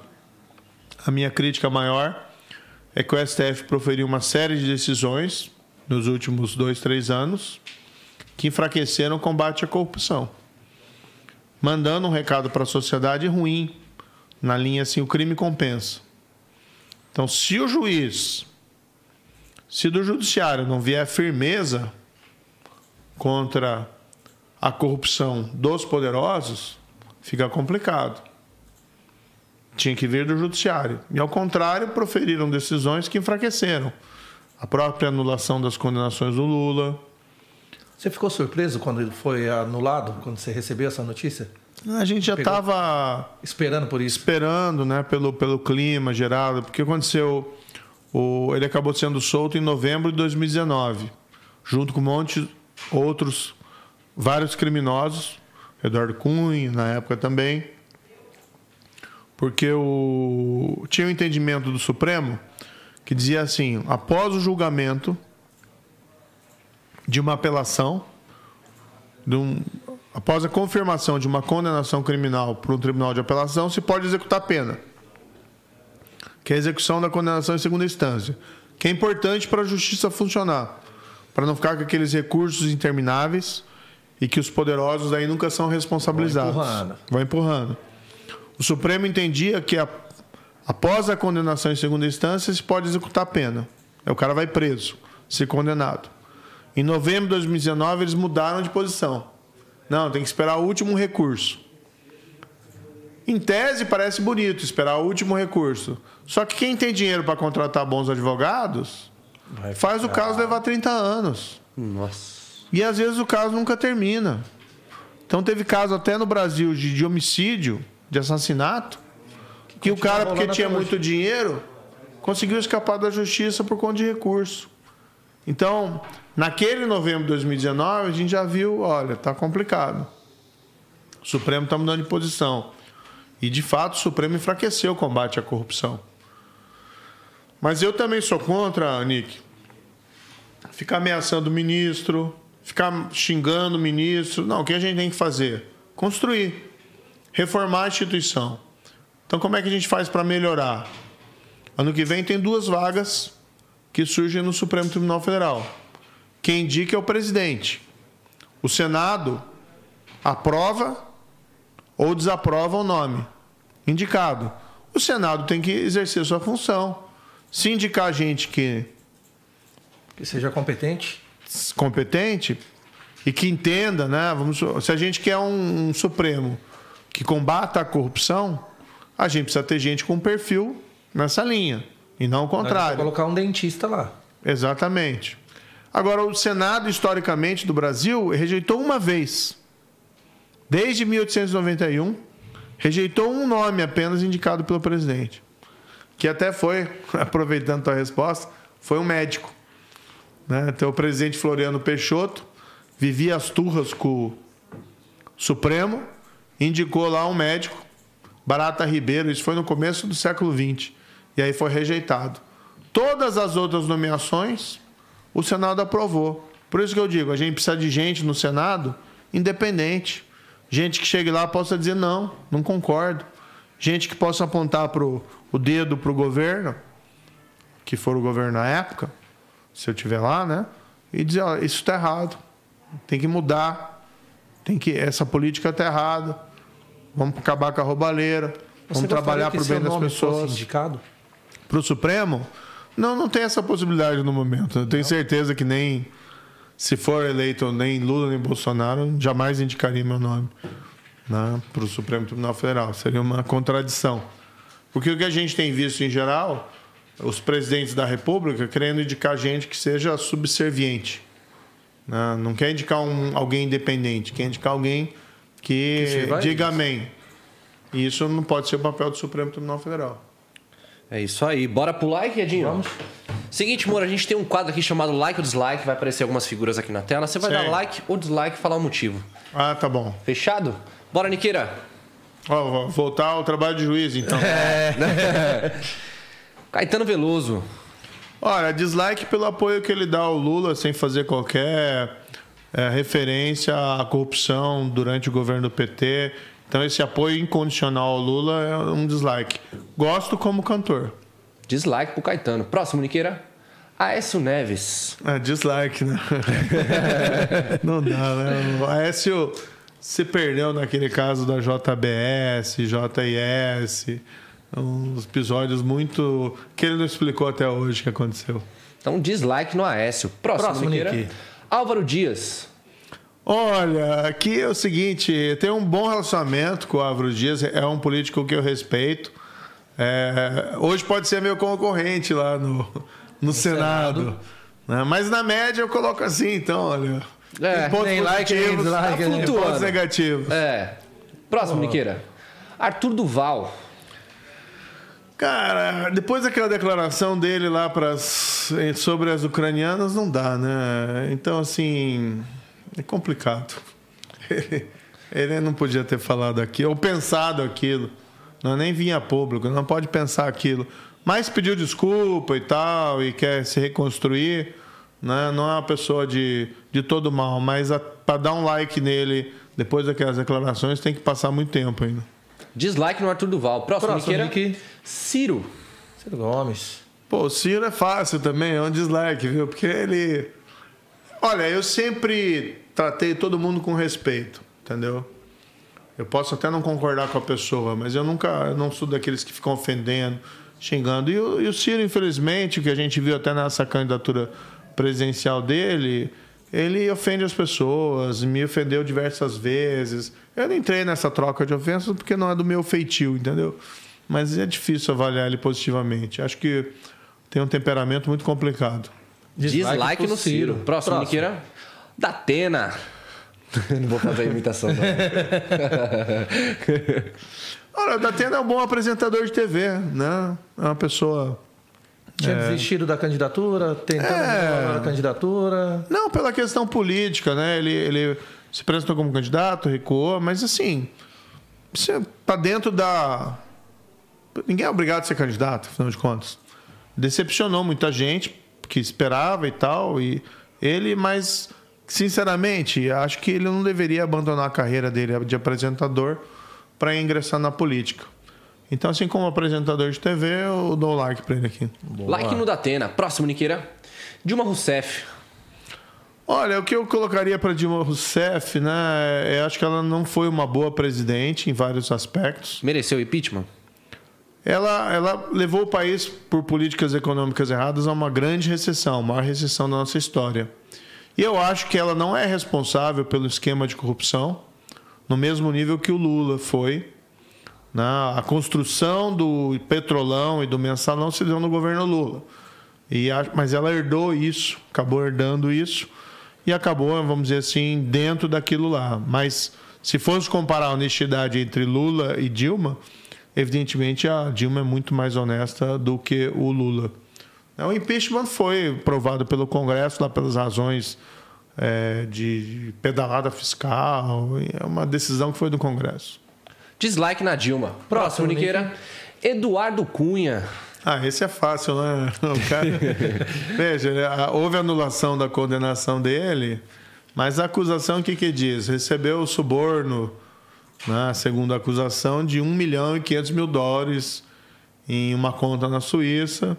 A minha crítica maior é que o STF proferiu uma série de decisões nos últimos dois, três anos que enfraqueceram o combate à corrupção, mandando um recado para a sociedade ruim, na linha assim: o crime compensa. Então, se o juiz, se do judiciário não vier firmeza contra a corrupção dos poderosos, fica complicado tinha que vir do judiciário. E ao contrário, proferiram decisões que enfraqueceram a própria anulação das condenações do Lula. Você ficou surpreso quando foi anulado, quando você recebeu essa notícia? A gente já estava esperando por isso. Esperando, né, pelo pelo clima gerado, porque aconteceu o, ele acabou sendo solto em novembro de 2019, junto com um monte de outros vários criminosos, Eduardo Cunha na época também porque o, tinha o um entendimento do Supremo que dizia assim: após o julgamento de uma apelação, de um, após a confirmação de uma condenação criminal por um tribunal de apelação, se pode executar a pena, que é a execução da condenação em segunda instância, que é importante para a justiça funcionar, para não ficar com aqueles recursos intermináveis e que os poderosos daí nunca são responsabilizados. Vai empurrando. Vai empurrando. O Supremo entendia que a, após a condenação em segunda instância se pode executar a pena. Aí o cara vai preso, se condenado. Em novembro de 2019 eles mudaram de posição. Não, tem que esperar o último recurso. Em tese parece bonito esperar o último recurso. Só que quem tem dinheiro para contratar bons advogados faz o caso levar 30 anos. Nossa. E às vezes o caso nunca termina. Então teve caso até no Brasil de, de homicídio de assassinato, que o cara, porque tinha muito dinheiro, conseguiu escapar da justiça por conta de recurso. Então, naquele novembro de 2019, a gente já viu, olha, tá complicado. O Supremo está mudando de posição. E, de fato, o Supremo enfraqueceu o combate à corrupção. Mas eu também sou contra, Nick, ficar ameaçando o ministro, ficar xingando o ministro. Não, o que a gente tem que fazer? Construir, reformar a instituição. Então, como é que a gente faz para melhorar? Ano que vem tem duas vagas que surgem no Supremo Tribunal Federal. Quem indica é o presidente. O Senado aprova ou desaprova o nome indicado. O Senado tem que exercer sua função. Se indicar gente que que seja competente, competente e que entenda, né? Vamos, se a gente quer um, um Supremo que combata a corrupção, a gente precisa ter gente com perfil nessa linha e não o contrário. colocar um dentista lá. Exatamente. Agora, o Senado, historicamente, do Brasil, rejeitou uma vez. Desde 1891, rejeitou um nome apenas indicado pelo presidente. Que até foi, aproveitando a resposta, foi um médico. Né? Então, o presidente Floriano Peixoto vivia as turras com o Supremo, indicou lá um médico, Barata Ribeiro, isso foi no começo do século XX, e aí foi rejeitado. Todas as outras nomeações o Senado aprovou. Por isso que eu digo, a gente precisa de gente no Senado independente. Gente que chegue lá possa dizer não, não concordo. Gente que possa apontar pro, o dedo para o governo, que for o governo na época, se eu estiver lá, né? E dizer, ó, isso está errado. Tem que mudar. Tem que essa política está errada. Vamos acabar com a roubalheira. Vamos trabalhar para o bem das pessoas. Indicado? Para o Supremo? Não, não tem essa possibilidade no momento. Eu tenho certeza que nem se for eleito nem Lula nem Bolsonaro, jamais indicaria meu nome né, para o Supremo Tribunal Federal. Seria uma contradição. Porque o que a gente tem visto em geral, os presidentes da República querendo indicar gente que seja subserviente. Né? Não quer indicar um, alguém independente, quer indicar alguém que, que diga amém. E isso não pode ser o papel do Supremo Tribunal Federal. É isso aí. Bora pro like, Edinho? Vamos. Seguinte, Moura, a gente tem um quadro aqui chamado Like ou Dislike. Vai aparecer algumas figuras aqui na tela. Você vai Sim. dar like ou dislike e falar o motivo. Ah, tá bom. Fechado? Bora, Niqueira. Ó, voltar ao trabalho de juiz, então. É. Caetano Veloso. Olha, dislike pelo apoio que ele dá ao Lula, sem fazer qualquer é, referência à corrupção durante o governo do PT então esse apoio incondicional ao Lula é um dislike. Gosto como cantor. Dislike pro Caetano. Próximo, Niqueira. Aécio Neves. É, dislike, né? Não dá, né? O Aécio se perdeu naquele caso da JBS, JIS. Uns episódios muito. que ele não explicou até hoje o que aconteceu. Então, dislike no Aécio. Próximo, Próximo Niqueira. Álvaro Dias. Olha, aqui é o seguinte, tenho um bom relacionamento com o Álvaro Dias, é um político que eu respeito. É, hoje pode ser meu concorrente lá no, no, no Senado. Senado. Né? Mas na média eu coloco assim, então, olha. É, pontos nem like, nem dislike, tá pontos negativos. É. Próximo, oh. Niqueira. Arthur Duval. Cara, depois daquela declaração dele lá pras, sobre as ucranianas, não dá, né? Então, assim. É complicado. Ele, ele não podia ter falado aquilo, ou pensado aquilo. Não nem vinha público, não pode pensar aquilo. Mas pediu desculpa e tal, e quer se reconstruir. Né? Não é uma pessoa de, de todo mal, mas para dar um like nele depois daquelas declarações tem que passar muito tempo ainda. Dislike no Arthur Duval. Próximo, Próximo Nick. Ciro. Ciro Gomes. Pô, Ciro é fácil também, é um dislike, viu? Porque ele. Olha, eu sempre tratei todo mundo com respeito, entendeu? Eu posso até não concordar com a pessoa, mas eu nunca, eu não sou daqueles que ficam ofendendo, xingando. E o, e o Ciro, infelizmente, que a gente viu até nessa candidatura presidencial dele, ele ofende as pessoas, me ofendeu diversas vezes. Eu não entrei nessa troca de ofensas porque não é do meu feitio, entendeu? Mas é difícil avaliar ele positivamente. Acho que tem um temperamento muito complicado. Dislike, Dislike no Ciro. Próximo, Próximo. Niqueira. Da Atena. Não vou fazer a imitação, não. Olha, o Datena é um bom apresentador de TV, né? É uma pessoa. Tinha é... desistido da candidatura, tentando é... a candidatura. Não, pela questão política, né? Ele, ele se apresentou como candidato, recuou, mas assim, você tá dentro da. Ninguém é obrigado a ser candidato, afinal de contas. decepcionou muita gente que esperava e tal. E ele, mas sinceramente, acho que ele não deveria abandonar a carreira dele de apresentador para ingressar na política. Então, assim como apresentador de TV, eu dou like para ele aqui. Boa. Like no Datena. Próximo, Niqueira. Dilma Rousseff. Olha, o que eu colocaria para Dilma Rousseff, né? Eu acho que ela não foi uma boa presidente em vários aspectos. Mereceu impeachment? Ela, ela levou o país, por políticas econômicas erradas, a uma grande recessão, a maior recessão da nossa história. E eu acho que ela não é responsável pelo esquema de corrupção, no mesmo nível que o Lula foi. Né? A construção do petrolão e do mensalão se deu no governo Lula. E a, mas ela herdou isso, acabou herdando isso e acabou, vamos dizer assim, dentro daquilo lá. Mas se fosse comparar a honestidade entre Lula e Dilma, evidentemente a Dilma é muito mais honesta do que o Lula. O impeachment foi provado pelo Congresso lá pelas razões é, de pedalada fiscal. É uma decisão que foi do Congresso. Dislike na Dilma. Próximo, Niqueira. Eduardo Cunha. Ah, esse é fácil, né? Cara... Veja, houve anulação da condenação dele, mas a acusação o que, que diz? Recebeu o suborno, né, segundo a acusação, de 1 milhão e 500 mil dólares em uma conta na Suíça,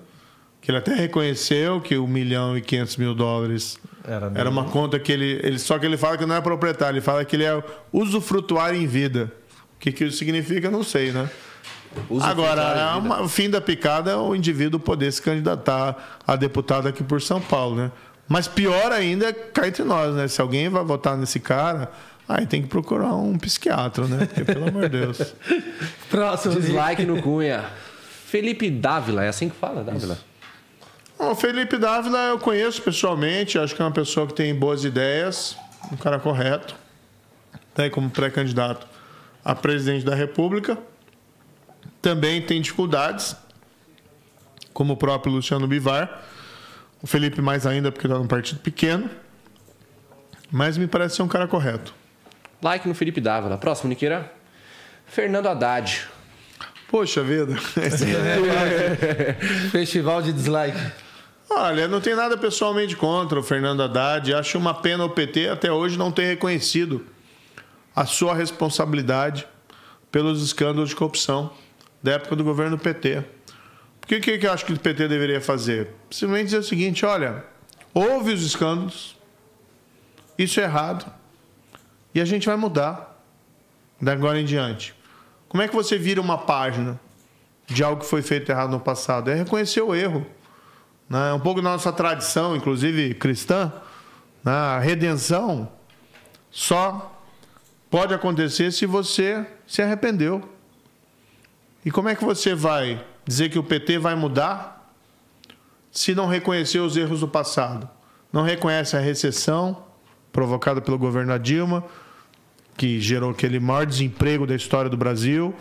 que ele até reconheceu que 1 milhão e 500 mil dólares era, era uma conta que ele, ele. Só que ele fala que não é proprietário, ele fala que ele é usufrutuário em vida. O que, que isso significa, não sei, né? Agora, é uma, o fim da picada é o indivíduo poder se candidatar a deputado aqui por São Paulo, né? Mas pior ainda é cá entre nós, né? Se alguém vai votar nesse cara, aí tem que procurar um psiquiatra, né? Porque, pelo amor de Deus. Próximo. Dislike no Cunha. Felipe Dávila, é assim que fala, Dávila? O Felipe Dávila eu conheço pessoalmente, acho que é uma pessoa que tem boas ideias, um cara correto, tem como pré-candidato a presidente da República também tem dificuldades, como o próprio Luciano Bivar. O Felipe mais ainda, porque está num partido pequeno. Mas me parece ser um cara correto. Like no Felipe Dávila. Próximo, Niqueira. Fernando Haddad. Poxa vida. Festival de dislike. Olha, não tem nada pessoalmente contra o Fernando Haddad. Acho uma pena o PT até hoje não ter reconhecido a sua responsabilidade pelos escândalos de corrupção da época do governo PT. O que, que eu acho que o PT deveria fazer? Simplesmente dizer o seguinte: olha, houve os escândalos, isso é errado, e a gente vai mudar da agora em diante. Como é que você vira uma página de algo que foi feito errado no passado? É reconhecer o erro. Né? É um pouco da nossa tradição, inclusive cristã. Né? A redenção só pode acontecer se você se arrependeu. E como é que você vai dizer que o PT vai mudar se não reconhecer os erros do passado? Não reconhece a recessão provocada pelo governo da Dilma, que gerou aquele maior desemprego da história do Brasil.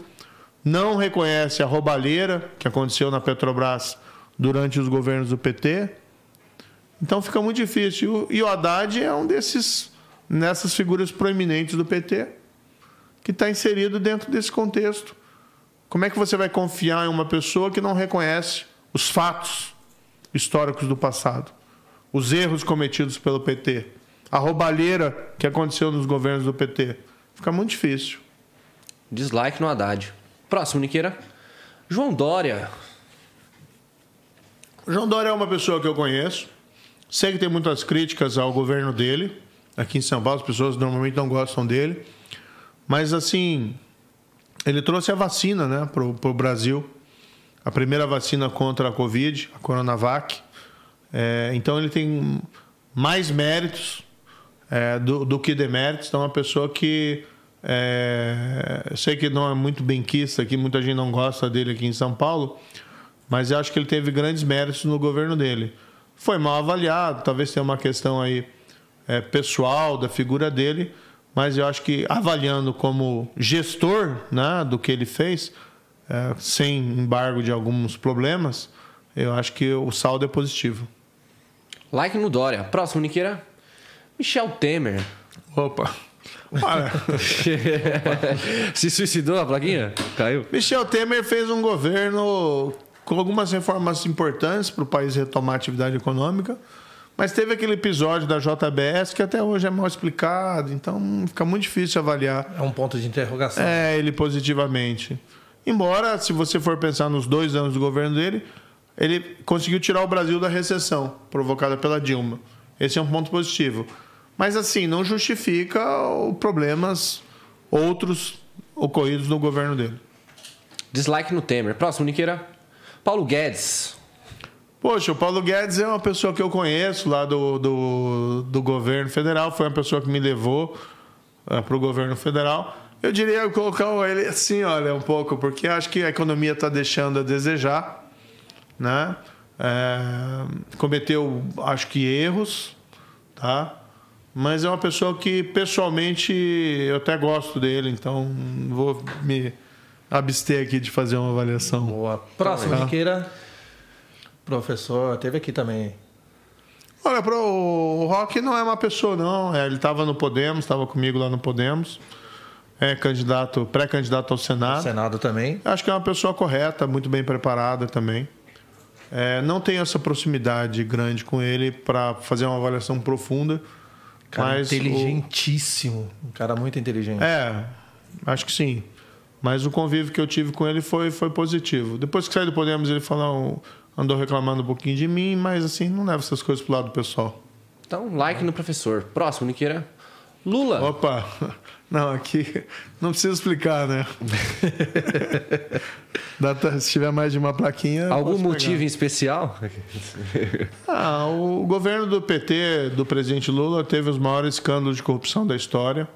Não reconhece a roubalheira que aconteceu na Petrobras durante os governos do PT. Então fica muito difícil. E o Haddad é um desses nessas figuras proeminentes do PT que está inserido dentro desse contexto. Como é que você vai confiar em uma pessoa que não reconhece os fatos históricos do passado, os erros cometidos pelo PT, a roubalheira que aconteceu nos governos do PT? Fica muito difícil. Dislike no Haddad. Próximo, Niqueira. João Dória. João Dória é uma pessoa que eu conheço. Sei que tem muitas críticas ao governo dele. Aqui em São Paulo, as pessoas normalmente não gostam dele. Mas, assim, ele trouxe a vacina né, para o Brasil, a primeira vacina contra a Covid, a Coronavac. É, então ele tem mais méritos é, do, do, que deméritos. Então é uma pessoa que é, eu sei que não é muito benquista aqui, muita gente não gosta dele aqui em São Paulo, mas eu acho que ele teve grandes méritos no governo dele. Foi mal avaliado, talvez tenha uma questão aí é, pessoal da figura dele, mas eu acho que avaliando como gestor né, do que ele fez, é, sem embargo de alguns problemas, eu acho que o saldo é positivo. Like no Dória. Próximo, Niqueira. Michel Temer. Opa. Se suicidou a plaquinha? Caiu. Michel Temer fez um governo com algumas reformas importantes para o país retomar a atividade econômica. Mas teve aquele episódio da JBS que até hoje é mal explicado, então fica muito difícil avaliar. É um ponto de interrogação. É, ele positivamente. Embora, se você for pensar nos dois anos do governo dele, ele conseguiu tirar o Brasil da recessão provocada pela Dilma. Esse é um ponto positivo. Mas, assim, não justifica problemas outros ocorridos no governo dele. Dislike no Temer. Próximo, Niqueira. Paulo Guedes. Poxa, o Paulo Guedes é uma pessoa que eu conheço lá do, do, do governo federal. Foi uma pessoa que me levou uh, para o governo federal. Eu diria colocar ele assim, olha, um pouco, porque acho que a economia está deixando a desejar, né? É, cometeu, acho que erros, tá? Mas é uma pessoa que pessoalmente eu até gosto dele, então vou me abster aqui de fazer uma avaliação. Boa. Próximo, tá. Queira. Professor, teve aqui também. Olha, pro, o Rock não é uma pessoa, não. É, ele estava no Podemos, estava comigo lá no Podemos é candidato, pré-candidato ao Senado. Senado também. Acho que é uma pessoa correta, muito bem preparada também. É, não tenho essa proximidade grande com ele para fazer uma avaliação profunda. Cara mas inteligentíssimo. O... Um cara muito inteligente. É, acho que sim. Mas o convívio que eu tive com ele foi, foi positivo. Depois que saí do Podemos, ele falou, andou reclamando um pouquinho de mim, mas assim, não leva essas coisas pro lado pessoal. Então, like no professor. Próximo, Niqueira. Lula. Opa! Não, aqui não precisa explicar, né? Se tiver mais de uma plaquinha. Algum motivo em especial? ah, o governo do PT, do presidente Lula, teve os maiores escândalos de corrupção da história.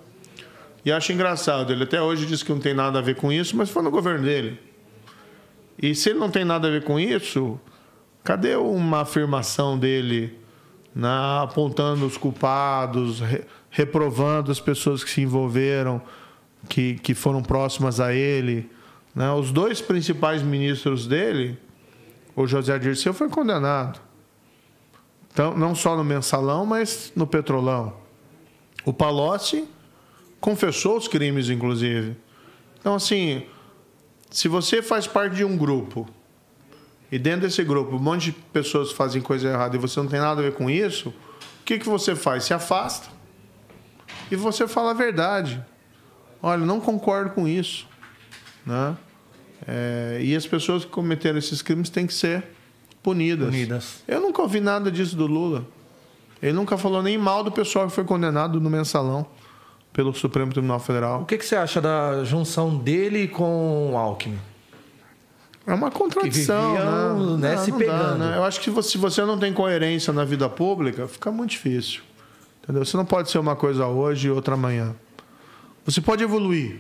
E acho engraçado, ele até hoje diz que não tem nada a ver com isso, mas foi no governo dele. E se ele não tem nada a ver com isso, cadê uma afirmação dele né, apontando os culpados, reprovando as pessoas que se envolveram, que, que foram próximas a ele. Né? Os dois principais ministros dele, o José Dirceu foi condenado. Então, não só no mensalão, mas no petrolão. O Palocci confessou os crimes, inclusive. Então, assim, se você faz parte de um grupo e dentro desse grupo um monte de pessoas fazem coisa errada e você não tem nada a ver com isso, o que, que você faz? Se afasta e você fala a verdade. Olha, não concordo com isso. Né? É, e as pessoas que cometeram esses crimes têm que ser punidas. punidas. Eu nunca ouvi nada disso do Lula. Ele nunca falou nem mal do pessoal que foi condenado no mensalão pelo Supremo Tribunal Federal. O que, que você acha da junção dele com o Alckmin? É uma contradição, viviam, né? né? Não, se pegando. Dá, né? Eu acho que se você, se você não tem coerência na vida pública, fica muito difícil. Entendeu? Você não pode ser uma coisa hoje e outra amanhã. Você pode evoluir.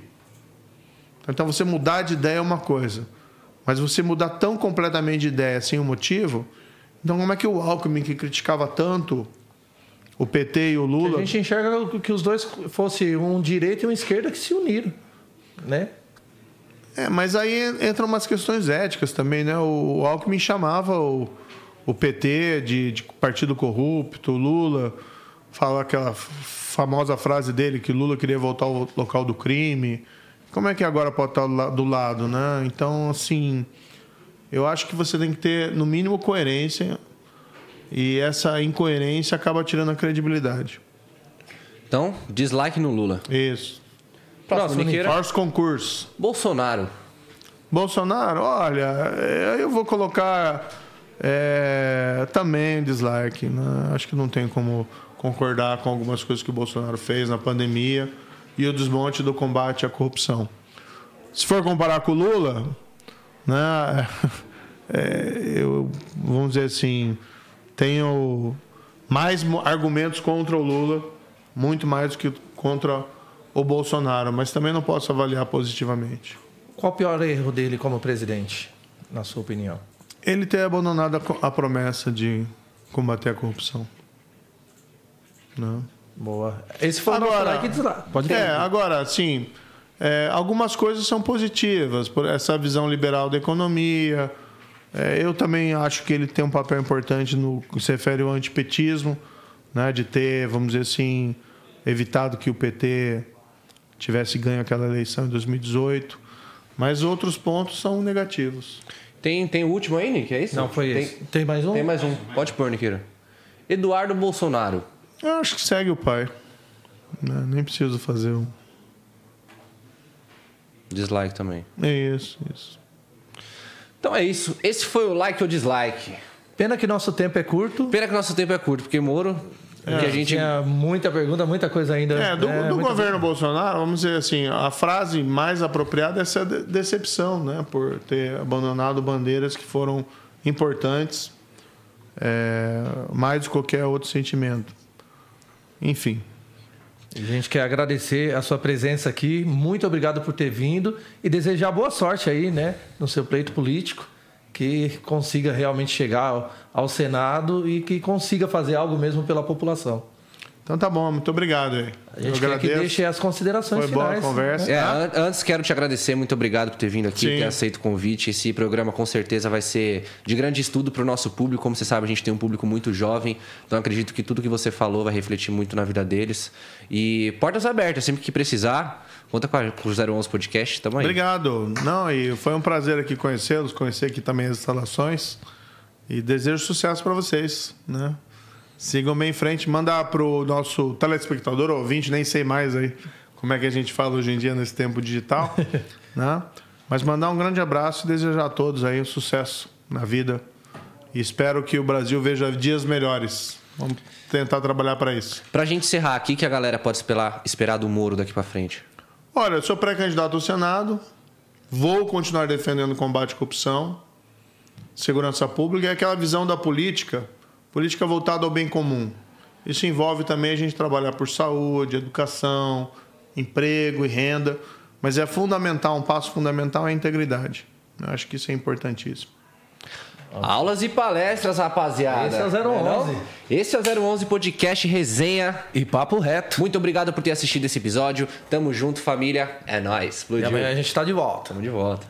Então você mudar de ideia é uma coisa. Mas você mudar tão completamente de ideia sem um motivo. Então como é que o Alckmin, que criticava tanto o PT e o Lula. A gente enxerga que os dois fossem um direito e um esquerda que se uniram. Né? É, mas aí entram umas questões éticas também, né? O Alckmin chamava o, o PT de, de partido corrupto, o Lula fala aquela famosa frase dele que Lula queria voltar ao local do crime. Como é que agora pode estar do lado, né? Então, assim, eu acho que você tem que ter, no mínimo, coerência. E essa incoerência acaba tirando a credibilidade. Então, dislike no Lula. Isso. Próximo, Niqueira. concurso. Bolsonaro. Bolsonaro, olha, eu vou colocar é, também dislike. Né? Acho que não tem como concordar com algumas coisas que o Bolsonaro fez na pandemia e o desmonte do combate à corrupção. Se for comparar com o Lula, né, é, eu, vamos dizer assim, tenho mais argumentos contra o Lula, muito mais do que contra o Bolsonaro, mas também não posso avaliar positivamente. Qual o pior erro dele como presidente, na sua opinião? Ele ter abandonado a promessa de combater a corrupção. Não. Boa. Esse foi agora, o nosso Pode É, agora, sim. É, algumas coisas são positivas, por essa visão liberal da economia. É, eu também acho que ele tem um papel importante no que se refere ao antipetismo, né, de ter, vamos dizer assim, evitado que o PT tivesse ganho aquela eleição em 2018. Mas outros pontos são negativos. Tem, tem o último aí, Nick? É isso? Não, foi tem, esse. Tem mais um? Tem mais um. Pode pôr, Niqueira. Eduardo Bolsonaro. Eu acho que segue o pai. Né? Nem preciso fazer um. Dislike também. É isso, isso. Então é isso. Esse foi o like ou dislike. Pena que nosso tempo é curto. Pena que nosso tempo é curto, porque Moro. que a gente. Tinha muita pergunta, muita coisa ainda. É, do, né, do governo Bolsonaro, vamos dizer assim, a frase mais apropriada é essa de- decepção, né? Por ter abandonado bandeiras que foram importantes, é, mais do que qualquer outro sentimento. Enfim, A gente quer agradecer a sua presença aqui. Muito obrigado por ter vindo e desejar boa sorte aí, né, no seu pleito político, que consiga realmente chegar ao, ao Senado e que consiga fazer algo mesmo pela população. Então tá bom, muito obrigado aí. A gente quer que deixe as considerações Foi boa a finais. conversa. É, an- antes quero te agradecer, muito obrigado por ter vindo aqui, Sim. ter aceito o convite. Esse programa com certeza vai ser de grande estudo para o nosso público. Como você sabe, a gente tem um público muito jovem, então acredito que tudo que você falou vai refletir muito na vida deles. E portas abertas, sempre que precisar, conta com, a, com o 011 Podcast, tamo aí. Obrigado. Não, e foi um prazer aqui conhecê-los, conhecer aqui também as instalações. E desejo sucesso para vocês, né? Sigam bem em frente. Mandar pro nosso telespectador, ouvinte, nem sei mais aí como é que a gente fala hoje em dia nesse tempo digital, né? Mas mandar um grande abraço e desejar a todos aí um sucesso na vida. E espero que o Brasil veja dias melhores. Vamos tentar trabalhar para isso. Pra gente encerrar aqui, que a galera pode esperar, esperar do Moro daqui para frente. Olha, eu sou pré-candidato ao Senado, vou continuar defendendo o combate à corrupção, segurança pública e aquela visão da política, política voltada ao bem comum. Isso envolve também a gente trabalhar por saúde, educação, emprego e renda, mas é fundamental, um passo fundamental é a integridade. Eu acho que isso é importantíssimo. Aulas e palestras, rapaziada. Esse é o 011. Não é? Esse é o 011 Podcast Resenha. E papo reto. Muito obrigado por ter assistido esse episódio. Tamo junto, família. É nóis. E amanhã a gente está de volta. Tamo de volta.